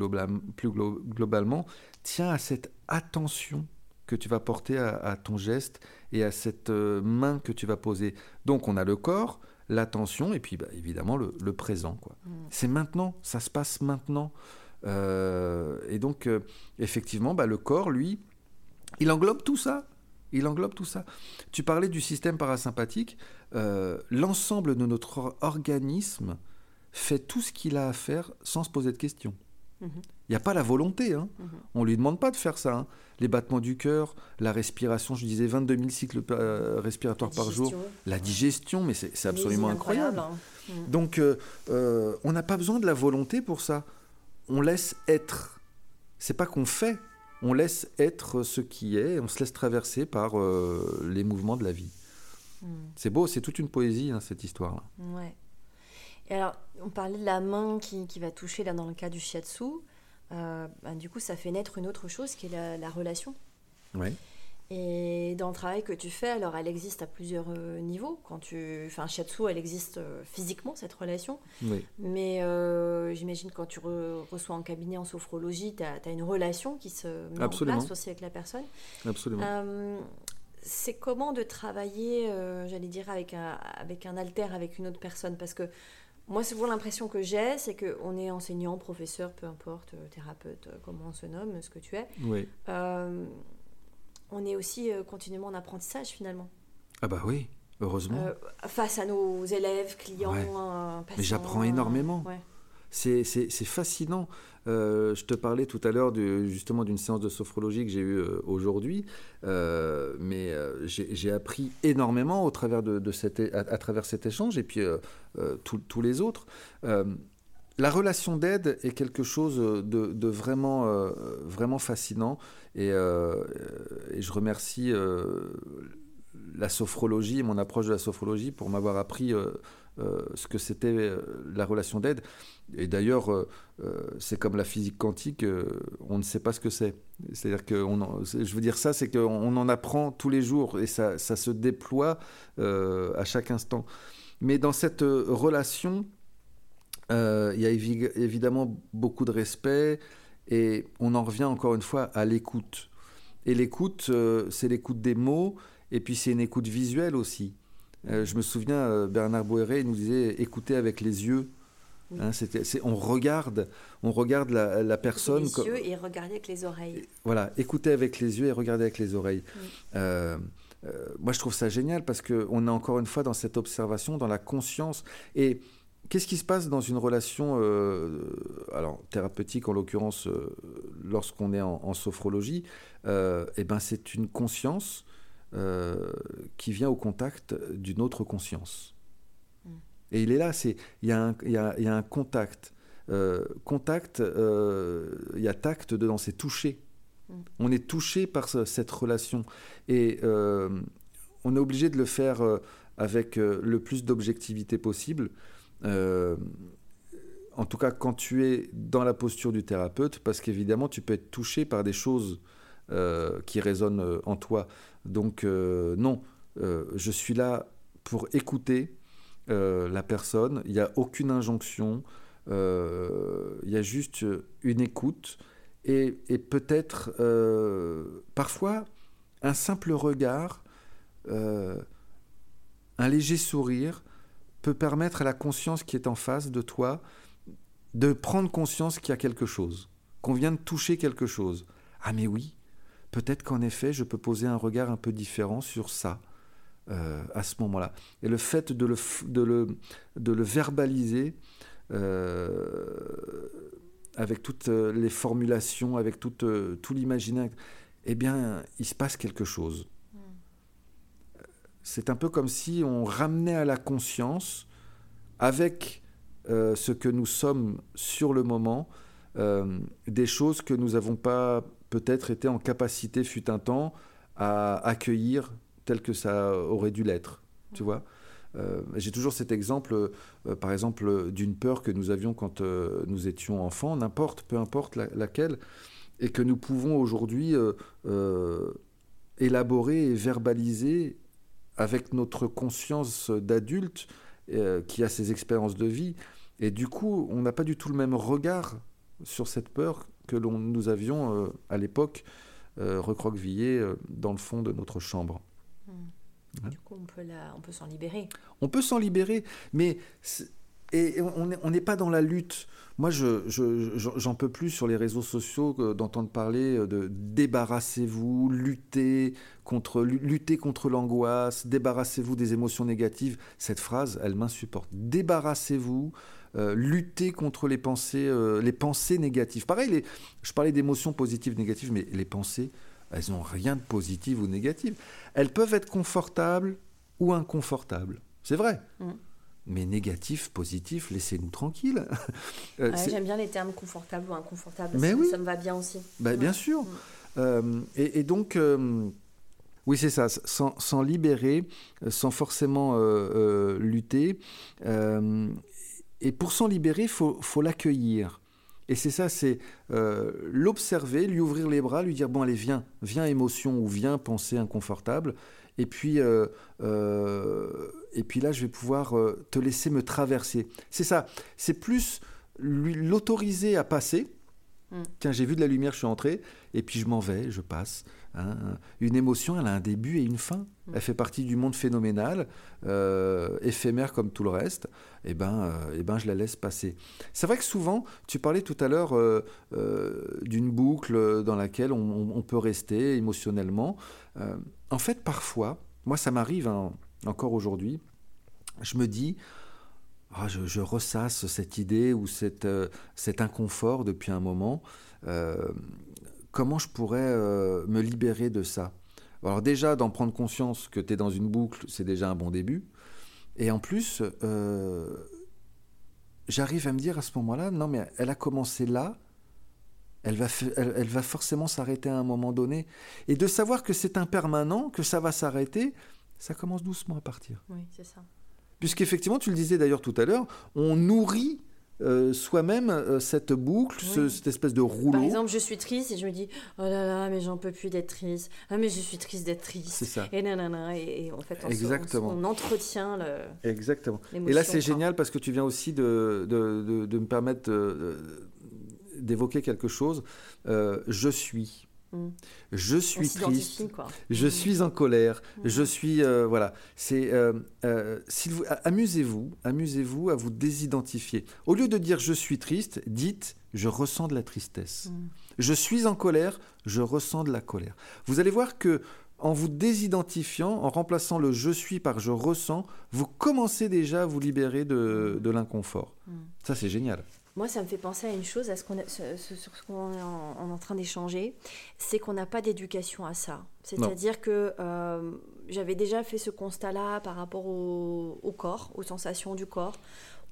plus globalement, tient à cette attention que tu vas porter à, ton geste et à cette euh, main que tu vas poser. Donc on a le corps, l'attention et puis bah, évidemment le, présent. Mhm. C'est maintenant, ça se passe maintenant. Euh, et donc, euh, effectivement, bah, le corps, lui, il englobe tout ça. Il englobe tout ça. Tu parlais du système parasympathique. Euh, l'ensemble de notre organisme fait tout ce qu'il a à faire sans se poser de questions. Mhm. Il n'y a pas la volonté. Hein. Mhm. On ne lui demande pas de faire ça. Hein. Les battements du cœur, la respiration, je disais 22 000 cycles respiratoires par jour. La digestion, mais c'est absolument incroyable. Hein. Donc, on n'a pas besoin de la volonté pour ça on laisse être. C'est pas qu'on fait, on laisse être ce qui est, on se laisse traverser par euh, les mouvements de la vie. Hmm. C'est beau, c'est toute une poésie, hein, cette histoire-là. Ouais. Et alors, on parlait de la main qui, va toucher, là, dans le cas du shiatsu. Euh, bah, du coup, ça fait naître une autre chose qui est la, la relation. Ouais. Et dans le travail que tu fais, alors elle existe à plusieurs euh, niveaux. Quand tu, enfin, shiatsu, elle existe euh, physiquement cette relation. Oui. Mais euh, j'imagine quand tu reçois en cabinet en sophrologie, tu as, une relation qui se met en place aussi avec la personne. Absolument. c'est comment de travailler, j'allais dire, avec un, avec un alter, avec une autre personne? Parce que moi, souvent l'impression que j'ai, c'est qu'on est enseignant, professeur, peu importe, thérapeute, comment on se nomme, ce que tu es. Oui on est aussi euh, continuellement en apprentissage finalement. Ah bah oui, heureusement. Euh, face à nos élèves, clients, patients. Mais j'apprends énormément. C'est fascinant. Euh, je te parlais tout à l'heure justement d'une séance de sophrologie que j'ai eue euh, aujourd'hui, euh, mais j'ai appris énormément au travers de, cette, à, travers cet échange et puis tous les autres. La relation d'aide est quelque chose de, vraiment, vraiment fascinant et, et je remercie la sophrologie, mon approche de la sophrologie pour m'avoir appris euh, ce que c'était euh, la relation d'aide. Et d'ailleurs, euh, c'est comme la physique quantique, on ne sait pas ce que c'est. C'est-à-dire que, je veux dire ça, c'est qu'on en apprend tous les jours et ça se déploie à chaque instant. Mais dans cette relation, il y a évidemment beaucoup de respect et on en revient encore une fois à l'écoute. Et l'écoute, c'est l'écoute des mots et puis c'est une écoute visuelle aussi. Euh, je me souviens, euh, Bernard Boéré nous disait écouter avec les yeux. Hein, on regarde, on regarde la, personne. Les yeux et regarder avec les oreilles. Voilà, écouter avec les yeux et regarder avec les oreilles. Euh, moi, je trouve ça génial parce qu'on est encore une fois dans cette observation, dans la conscience. Et qu'est-ce qui se passe dans une relation, alors thérapeutique en l'occurrence, lorsqu'on est en, en sophrologie Eh ben, c'est une conscience euh, qui vient au contact d'une autre conscience. Mm. Et il est là, il y, a un contact. Euh, contact, euh, il y a tact dedans, c'est touché. Mm. On est touché par cette relation. Et on est obligé de le faire avec le plus d'objectivité possible. En tout cas, quand tu es dans la posture du thérapeute, parce qu'évidemment, tu peux être touché par des choses qui résonnent en toi. Donc euh, non, euh, je suis là pour écouter euh, la personne. Il n'y a aucune injonction. il y a juste une écoute et, peut-être parfois un simple regard, un léger sourire permettre à la conscience qui est en face de toi de prendre conscience qu'il y a quelque chose, qu'on vient de toucher quelque chose. Ah mais oui, peut-être qu'en effet, je peux poser un regard un peu différent sur ça euh, à ce moment-là. Et le fait de le, de le, de le verbaliser euh, avec toutes les formulations, avec tout, euh, tout l'imaginaire, eh bien, il se passe quelque chose. C'est un peu comme si on ramenait à la conscience, avec ce que nous sommes sur le moment, des choses que nous n'avons pas peut-être été en capacité, fut un temps, à accueillir tel que ça aurait dû l'être. Tu vois euh, J'ai toujours cet exemple, euh, par exemple, d'une peur que nous avions quand euh, nous étions enfants, n'importe, peu importe laquelle, et que nous pouvons aujourd'hui élaborer et verbaliser avec notre conscience d'adulte qui a ses expériences de vie. Et du coup, on n'a pas du tout le même regard sur cette peur que nous avions euh, à l'époque euh, recroquevillé euh, dans le fond de notre chambre. Hmm. Hein du coup, on peut, on peut s'en libérer. On peut s'en libérer, mais et on n'est pas dans la lutte. Moi, je, j'en peux plus sur les réseaux sociaux d'entendre parler de débarrassez-vous, lutter contre, lutter contre l'angoisse, débarrassez-vous des émotions négatives. Cette phrase, elle m'insupporte. Débarrassez-vous euh, lutter contre les pensées, euh, les pensées négatives. Pareil, je parlais d'émotions positives, négatives, mais les pensées, elles n'ont rien de positif ou négatif. Elles peuvent être confortables ou inconfortables. C'est vrai. Mm. Mais négatif, positif, laissez-nous tranquilles. Euh, j'aime bien les termes confortable ou inconfortable. Mais ça, oui. ça me va bien aussi. Bah, bien sûr. Mm. et, donc, oui, c'est ça, sans, libérer, sans forcément lutter. Et pour s'en libérer, il faut, l'accueillir. Et c'est ça, c'est euh, l'observer, lui ouvrir les bras, lui dire, bon allez, viens, viens émotion ou viens pensée inconfortable. Et puis, euh, euh, et puis là, je vais pouvoir te laisser me traverser. C'est ça, c'est plus l'autoriser à passer. Mm. Tiens, j'ai vu de la lumière, je suis entré, et puis je m'en vais, je passe. Hein. Une émotion, elle a un début et une fin. Mm. Elle fait partie du monde phénoménal, euh, éphémère comme tout le reste. Et eh ben, euh, eh ben, je la laisse passer. C'est vrai que souvent, tu parlais tout à l'heure euh, d'une boucle dans laquelle on, peut rester émotionnellement. En fait, parfois, moi, ça m'arrive hein, encore aujourd'hui. Je me dis, ah, je, ressasse cette idée ou cette, cet inconfort depuis un moment. comment je pourrais me libérer de ça? Alors déjà, d'en prendre conscience que tu es dans une boucle, c'est déjà un bon début. Et en plus, j'arrive à me dire à ce moment-là, non mais elle a commencé là, elle va, elle, va forcément s'arrêter à un moment donné. Et de savoir que c'est impermanent, que ça va s'arrêter, ça commence doucement à partir. Oui, c'est ça. Puisqu'effectivement, tu le disais d'ailleurs tout à l'heure, on nourrit euh, soi-même euh, cette boucle, cette espèce de rouleau. Par exemple, je suis triste et je me dis oh là là, mais j'en peux plus d'être triste. Ah mais je suis triste d'être triste. C'est ça. Et nanana, et, en fait, on, Exactement. on, entretient le. Exactement. Et là, c'est génial parce que tu viens aussi de, de, de, me permettre d'évoquer quelque chose. Euh, je suis. Mm. Je suis triste. Je mm. suis en colère. Mm. Je suis euh, voilà. C'est euh, euh vous amusez-vous, amusez-vous à vous désidentifier. Au lieu de dire je suis triste, dites je ressens de la tristesse. Je suis en colère, je ressens de la colère. Vous allez voir que en vous désidentifiant, en remplaçant le je suis par je ressens, vous commencez déjà à vous libérer de, de l'inconfort. Ça, c'est génial. Moi, ça me fait penser à une chose, à ce qu'on sur ce qu'on est en, train d'échanger, c'est qu'on n'a pas d'éducation à ça. C'est-à-dire que euh, j'avais déjà fait ce constat-là par rapport au, corps, aux sensations du corps.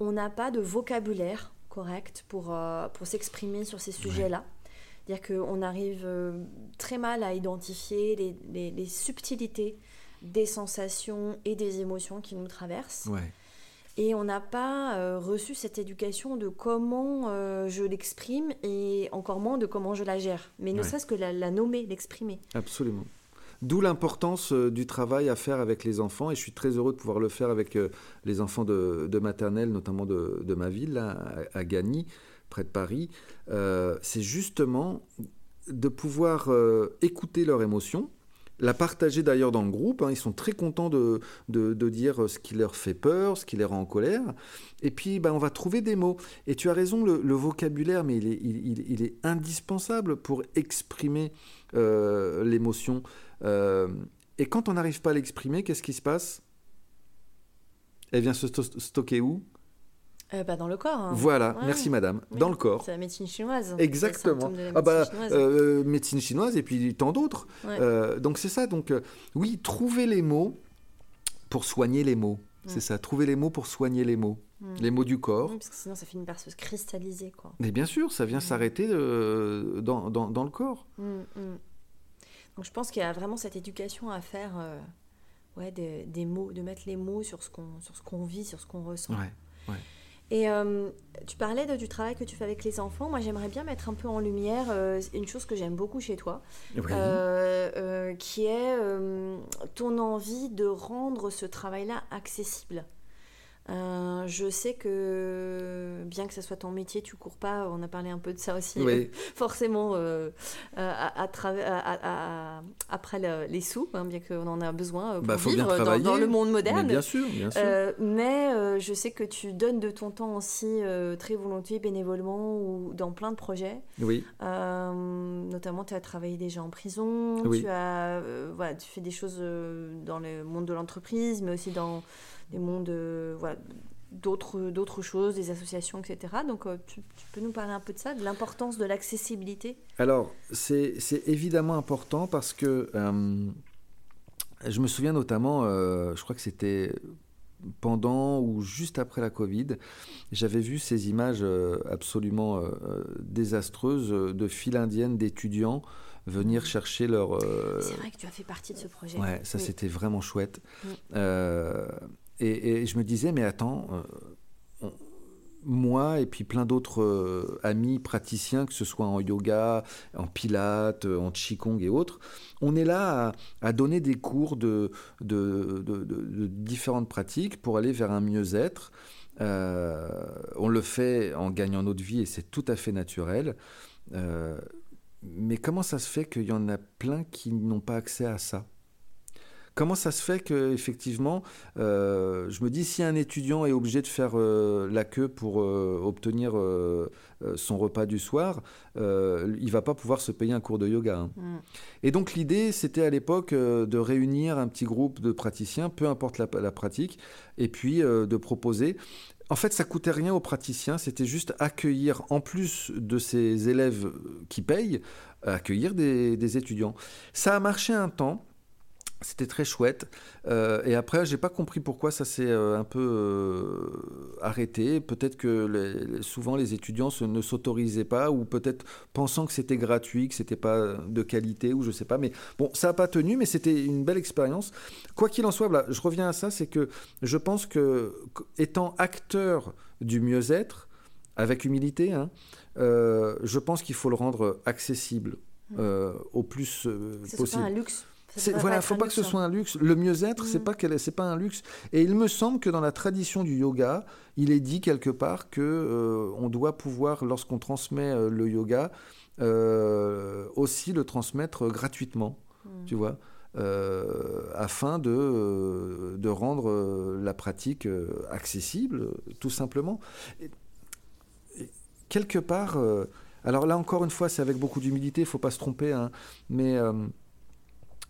On n'a pas de vocabulaire correct pour, euh, pour s'exprimer sur ces sujets-là. C'est-à-dire qu'on arrive euh, très mal à identifier les, les, les, subtilités des sensations et des émotions qui nous traversent. Ouais. Et on n'a pas euh, reçu cette éducation de comment euh, je l'exprime et encore moins de comment je la gère. Mais ne serait-ce que la, nommer, l'exprimer. Absolument. D'où l'importance euh, du travail à faire avec les enfants. Et je suis très heureux de pouvoir le faire avec les enfants de, maternelle, notamment de, ma ville, à, Gagny, près de Paris. C'est justement de pouvoir écouter leurs émotions la partager d'ailleurs dans le groupe. Hein. ils sont très contents de, de, dire ce qui leur fait peur, ce qui les rend en colère. Et puis, ben, on va trouver des mots. Et tu as raison, le, vocabulaire, mais il est, indispensable pour exprimer euh, l'émotion. Euh, et quand on n'arrive pas à l'exprimer, qu'est-ce qui se passe? Elle vient se stocker où? Euh, bah, dans le corps. Hein. Voilà, merci madame. Dans le corps. C'est la médecine chinoise. Exactement. ah bah, chinoise. Euh, médecine chinoise et puis tant d'autres. Euh, donc c'est ça. Donc oui, trouver les mots pour soigner les mots. C'est ça, trouver les mots pour soigner les mots. Mm. Les mots du corps. parce que sinon ça finit par se cristalliser. Quoi. Mais bien sûr, ça vient mm. s'arrêter dans, dans, dans, le corps. Mm, donc je pense qu'il y a vraiment cette éducation à faire ouais, des, des, mots, de mettre les mots sur ce qu'on vit, sur ce qu'on ressent. Ouais, ouais. Et euh, tu parlais de, du travail que tu fais avec les enfants. Moi, j'aimerais bien mettre un peu en lumière euh, une chose que j'aime beaucoup chez toi, euh, qui est ton envie de rendre ce travail-là accessible. Euh, je sais que bien que ce soit ton métier, tu cours pas. On a parlé un peu de ça aussi, forcément euh, à, à, après les sous, hein, bien qu'on en a besoin pour bah, vivre dans, le monde moderne. bien sûr, bien sûr. Euh, mais je sais que tu donnes de ton temps aussi très volontiers, bénévolement ou dans plein de projets. Oui. notamment, tu as travaillé déjà en prison. Tu as, voilà, tu fais des choses dans le monde de l'entreprise, mais aussi dans des mondes, euh, voilà, d'autres, d'autres choses, des associations, etc. Donc, euh, tu, peux nous parler un peu de ça, de l'importance de l'accessibilité? Alors, c'est, évidemment important parce que euh, je me souviens notamment, je crois que c'était pendant ou juste après la Covid, j'avais vu ces images absolument désastreuses de files indiennes d'étudiants venir chercher leur... C'est vrai que tu as fait partie de ce projet. Ouais, ça c'était vraiment chouette. Et, je me disais, mais attends, euh, moi et puis plein d'autres euh, amis praticiens, que ce soit en yoga, en pilates, euh, en qigong et autres, on est là à, donner des cours de, de, différentes pratiques pour aller vers un mieux-être. on le fait en gagnant notre vie et c'est tout à fait naturel. mais comment ça se fait qu'il y en a plein qui n'ont pas accès à ça? Comment ça se fait que effectivement, euh, je me dis si un étudiant est obligé de faire euh, la queue pour euh, obtenir son repas du soir, il va pas pouvoir se payer un cours de yoga. Hein. Mm. Et donc l'idée, c'était à l'époque de réunir un petit groupe de praticiens, peu importe la, pratique, et puis de proposer en fait, ça coûtait rien aux praticiens, c'était juste accueillir, en plus de ces élèves qui payent, accueillir des étudiants. Ça a marché un temps. C'était très chouette. Euh, et après, j'ai pas compris pourquoi ça s'est euh, un peu euh, arrêté. Peut-être que souvent les étudiants ne s'autorisaient pas, ou peut-être pensant que c'était gratuit, que c'était pas de qualité, ou je sais pas. Mais bon, ça n'a pas tenu, mais c'était une belle expérience. Quoi qu'il en soit, je reviens à ça, c'est que je pense que étant acteur du mieux-être, avec humilité, hein, je pense qu'il faut le rendre accessible mmh. au plus possible. Pas un luxe voilà, faut pas que ce soit un luxe. Le mieux-être, c'est mm. pas c'est pas un luxe. Et il me semble que dans la tradition du yoga, il est dit quelque part que euh, on doit pouvoir, lorsqu'on transmet euh, le yoga, euh, aussi le transmettre gratuitement. Mm. Tu vois. afin de, de rendre la pratique accessible, tout simplement. quelque part, alors là encore une fois, c'est avec beaucoup d'humilité, il faut pas se tromper, hein, mais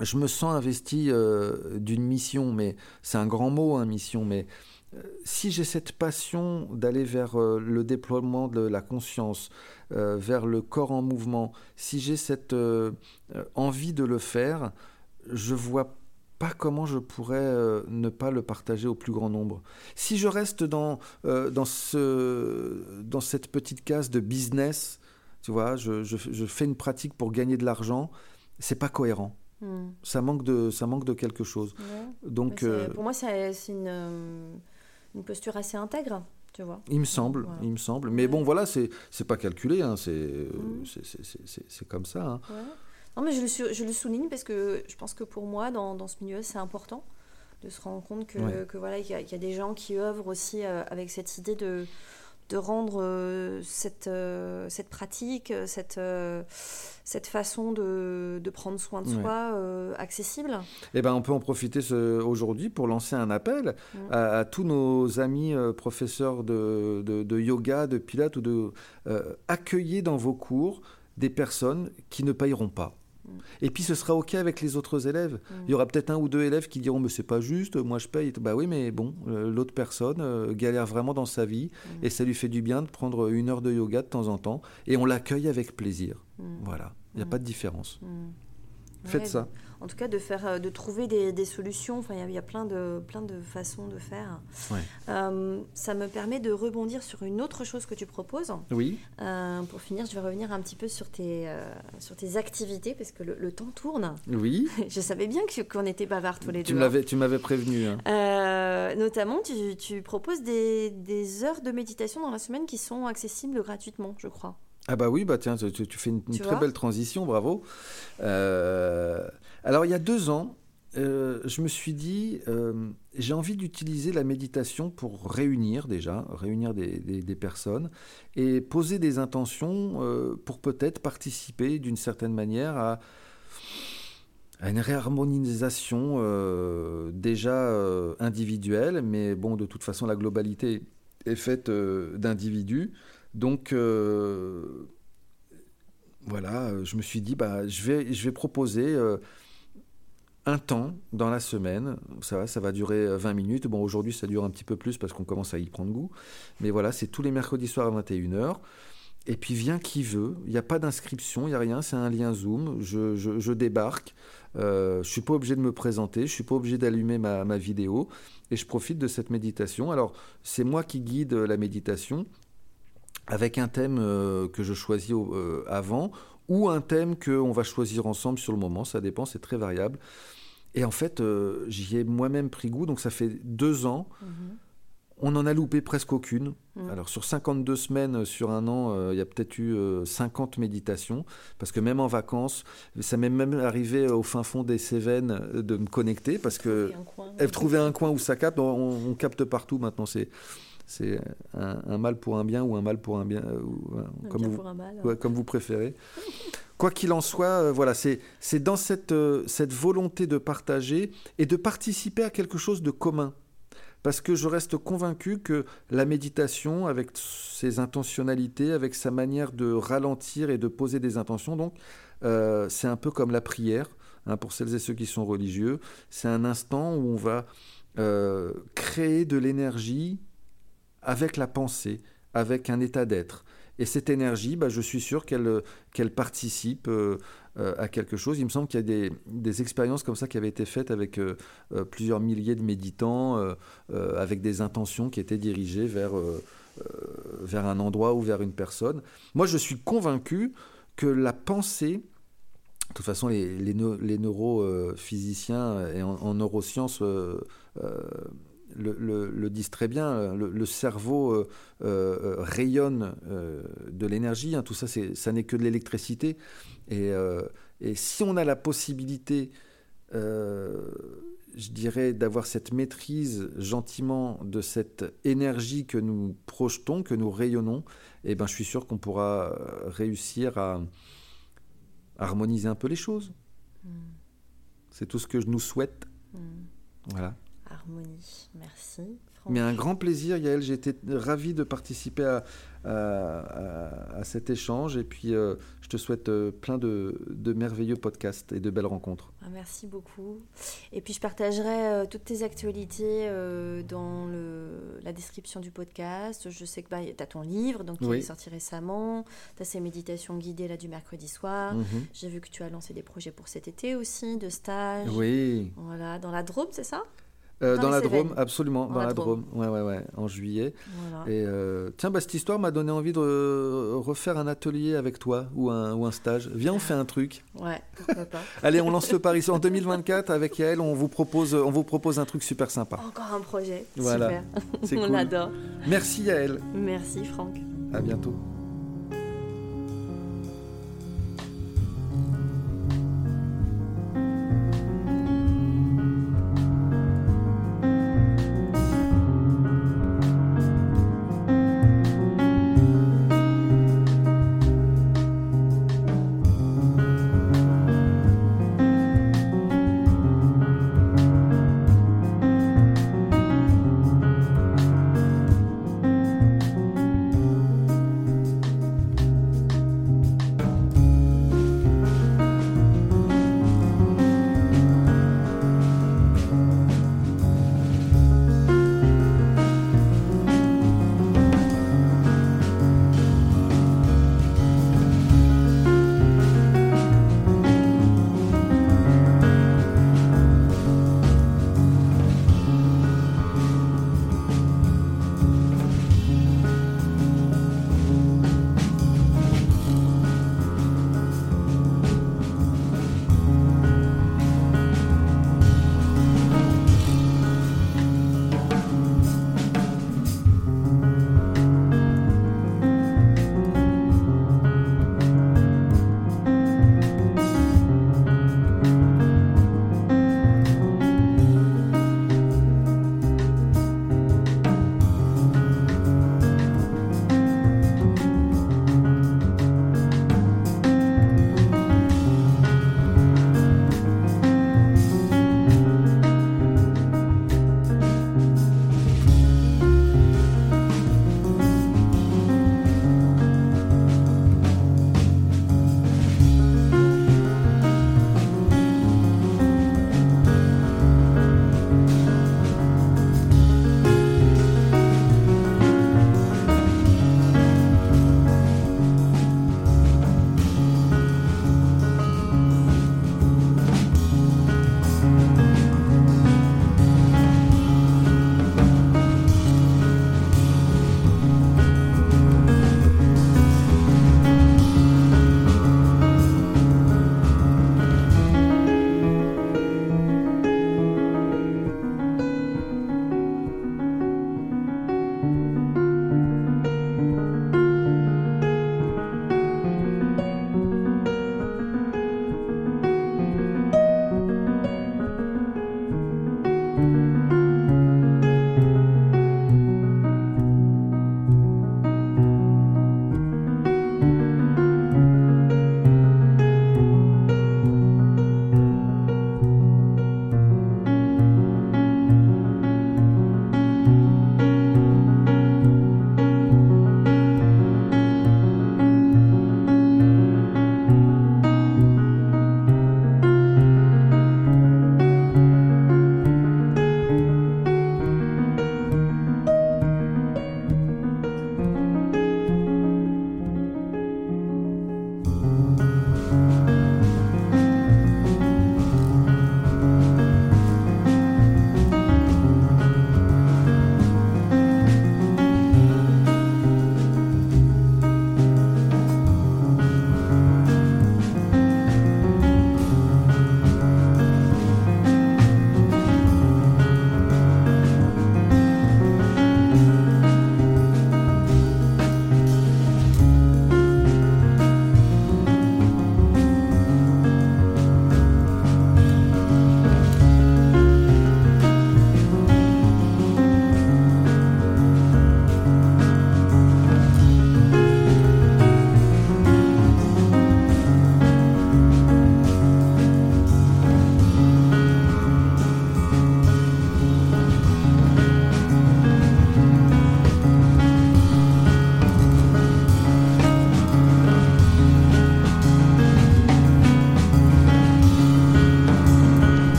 je me sens investi euh, d'une mission, mais c'est un grand mot, hein, mission, mais euh, si j'ai cette passion d'aller vers euh, le déploiement de la conscience, vers le corps en mouvement, si j'ai cette envie de le faire, je vois pas comment je pourrais ne pas le partager au plus grand nombre. Si je reste dans, dans, ce, dans cette petite case de business, tu vois, je, je fais une pratique pour gagner de l'argent, c'est pas cohérent. Hmm. Ça, manque de, ça manque de quelque chose. Donc, euh, pour moi, c'est une, euh, une, posture assez intègre. Tu vois. Il me semble, il me semble. Mais bon, voilà, c'est pas calculé, hein, hmm. c'est comme ça. Hein. Non, mais je le, je le, souligne parce que je pense que pour moi, dans, dans ce milieu, c'est important de se rendre compte que, que voilà, qu'il y, a des gens qui œuvrent aussi euh, avec cette idée de de rendre euh, cette, euh, cette pratique, cette, euh, cette façon de, de, prendre soin de soi accessible? Eh ben, on peut en profiter aujourd'hui pour lancer un appel à, tous nos amis professeurs de, de, de, yoga, de pilates ou de accueillir dans vos cours des personnes qui ne payeront pas. Mm. Et puis ce sera OK avec les autres élèves. Mm. Il y aura peut-être un ou deux élèves qui diront Mais c'est pas juste, moi je paye. Bah oui, mais bon, euh, l'autre personne euh, galère vraiment dans sa vie mm. et ça lui fait du bien de prendre une heure de yoga de temps en temps et on l'accueille avec plaisir. Voilà, il n'y a pas de différence. Faites ça en tout cas de faire, euh, de trouver des, solutions. Enfin, il y, a plein de, plein de façons de faire. Euh, ça me permet de rebondir sur une autre chose que tu proposes. Oui. Euh, pour finir, je vais revenir un petit peu sur tes, sur tes activités parce que le, temps tourne. Oui. je savais bien qu'on était bavards tous les tu deux. Hein. tu m'avais prévenu. Hein. notamment, tu, tu proposes des, des heures de méditation dans la semaine qui sont accessibles gratuitement, je crois. Ah bah oui, bah tiens, tu, tu fais une, très belle transition, bravo. Euh, alors il y a deux ans, euh, je me suis dit, euh, j'ai envie d'utiliser la méditation pour réunir déjà, réunir des, personnes et poser des intentions euh, pour peut-être participer d'une certaine manière à, une réharmonisation déjà individuelle, mais bon, de toute façon, la globalité est faite d'individus. Donc, voilà, je me suis dit, bah, je, vais, je vais proposer un temps dans la semaine. Ça va, ça va durer 20 euh, minutes. Bon, aujourd'hui, ça dure un petit peu plus parce qu'on commence à y prendre goût. Mais voilà, c'est tous les mercredis soirs à 21h. Et puis vient qui veut. Il n'y a pas d'inscription, il n'y a rien. C'est un lien Zoom. Je, débarque. Euh, je ne suis pas obligé de me présenter. Je ne suis pas obligé d'allumer ma, ma vidéo. Et je profite de cette méditation. Alors, c'est moi qui guide la méditation avec un thème euh, que je choisis avant ou un thème qu'on va choisir ensemble sur le moment, ça dépend, c'est très variable. Et en fait, euh, j'y ai moi-même pris goût, donc ça fait deux ans. Mhm. On en a loupé presque aucune. Mhm. Alors sur 52 semaines, euh, sur un an, euh, il y a peut-être eu 50 méditations, parce que même en vacances, ça m'est même arrivé au fin fond des Cévennes de me connecter, parce que trouver un coin où ça capte, on, on capte partout maintenant. C'est c'est un, mal pour un bien ou un mal pour un bien, euh, comme, vous, comme vous préférez. Quoi qu'il en soit, euh, voilà, c'est dans cette, euh, cette volonté de partager et de participer à quelque chose de commun. Parce que je reste convaincu que la méditation, avec ses intentionnalités, avec sa manière de ralentir et de poser des intentions, donc, c'est un peu comme la prière, hein, pour celles et ceux qui sont religieux. C'est un instant où on va créer de l'énergie avec la pensée, avec un état d'être. Et cette énergie, bah, je suis sûr qu'elle qu'elle participe euh, euh, à quelque chose. Il me semble qu'il y a des, des, expériences comme ça qui avaient été faites avec euh, plusieurs milliers de méditants, avec des intentions qui étaient dirigées vers, vers un endroit ou vers une personne. Moi, je suis convaincu que la pensée, de toute façon, les, les, neurophysiciens et en neurosciences le, disent très bien, le, cerveau euh, euh, rayonne euh, de l'énergie, hein, tout ça, ça n'est que de l'électricité. Et, si on a la possibilité, je dirais, d'avoir cette maîtrise gentiment de cette énergie que nous projetons, que nous rayonnons, eh ben, je suis sûr qu'on pourra réussir à harmoniser un peu les choses. Hmm. C'est tout ce que je nous souhaite. Hmm. Voilà harmonie. Merci. Mais un grand plaisir, Yael. J'ai été ravi de participer à, à, cet échange. Et puis, euh, je te souhaite euh, plein de, de, merveilleux podcasts et de belles rencontres. Ah, merci beaucoup. Et puis, je partagerai euh, toutes tes actualités dans le, la description du podcast. Je sais que bah, tu as ton livre, donc qui est sorti récemment. Tu as ces méditations guidées là, du mercredi soir. Mhm. J'ai vu que tu as lancé des projets pour cet été aussi, de stage. Oui. Voilà, dans la Drôme, c'est ça? Euh, dans, la Drôme, absolument, dans, la, Drôme. Ouais, ouais, ouais, en juillet. Et euh, tiens, bah, cette histoire m'a donné envie de refaire un atelier avec toi ou un, ou un stage. Viens, on fait un truc. Ouais, pourquoi pas. Allez, on lance le pari. En 2024, avec Yael, on vous propose, on vous propose un truc super sympa. Encore un projet. Voilà. Super. on adore. Merci Yael. Merci Franck. À bientôt.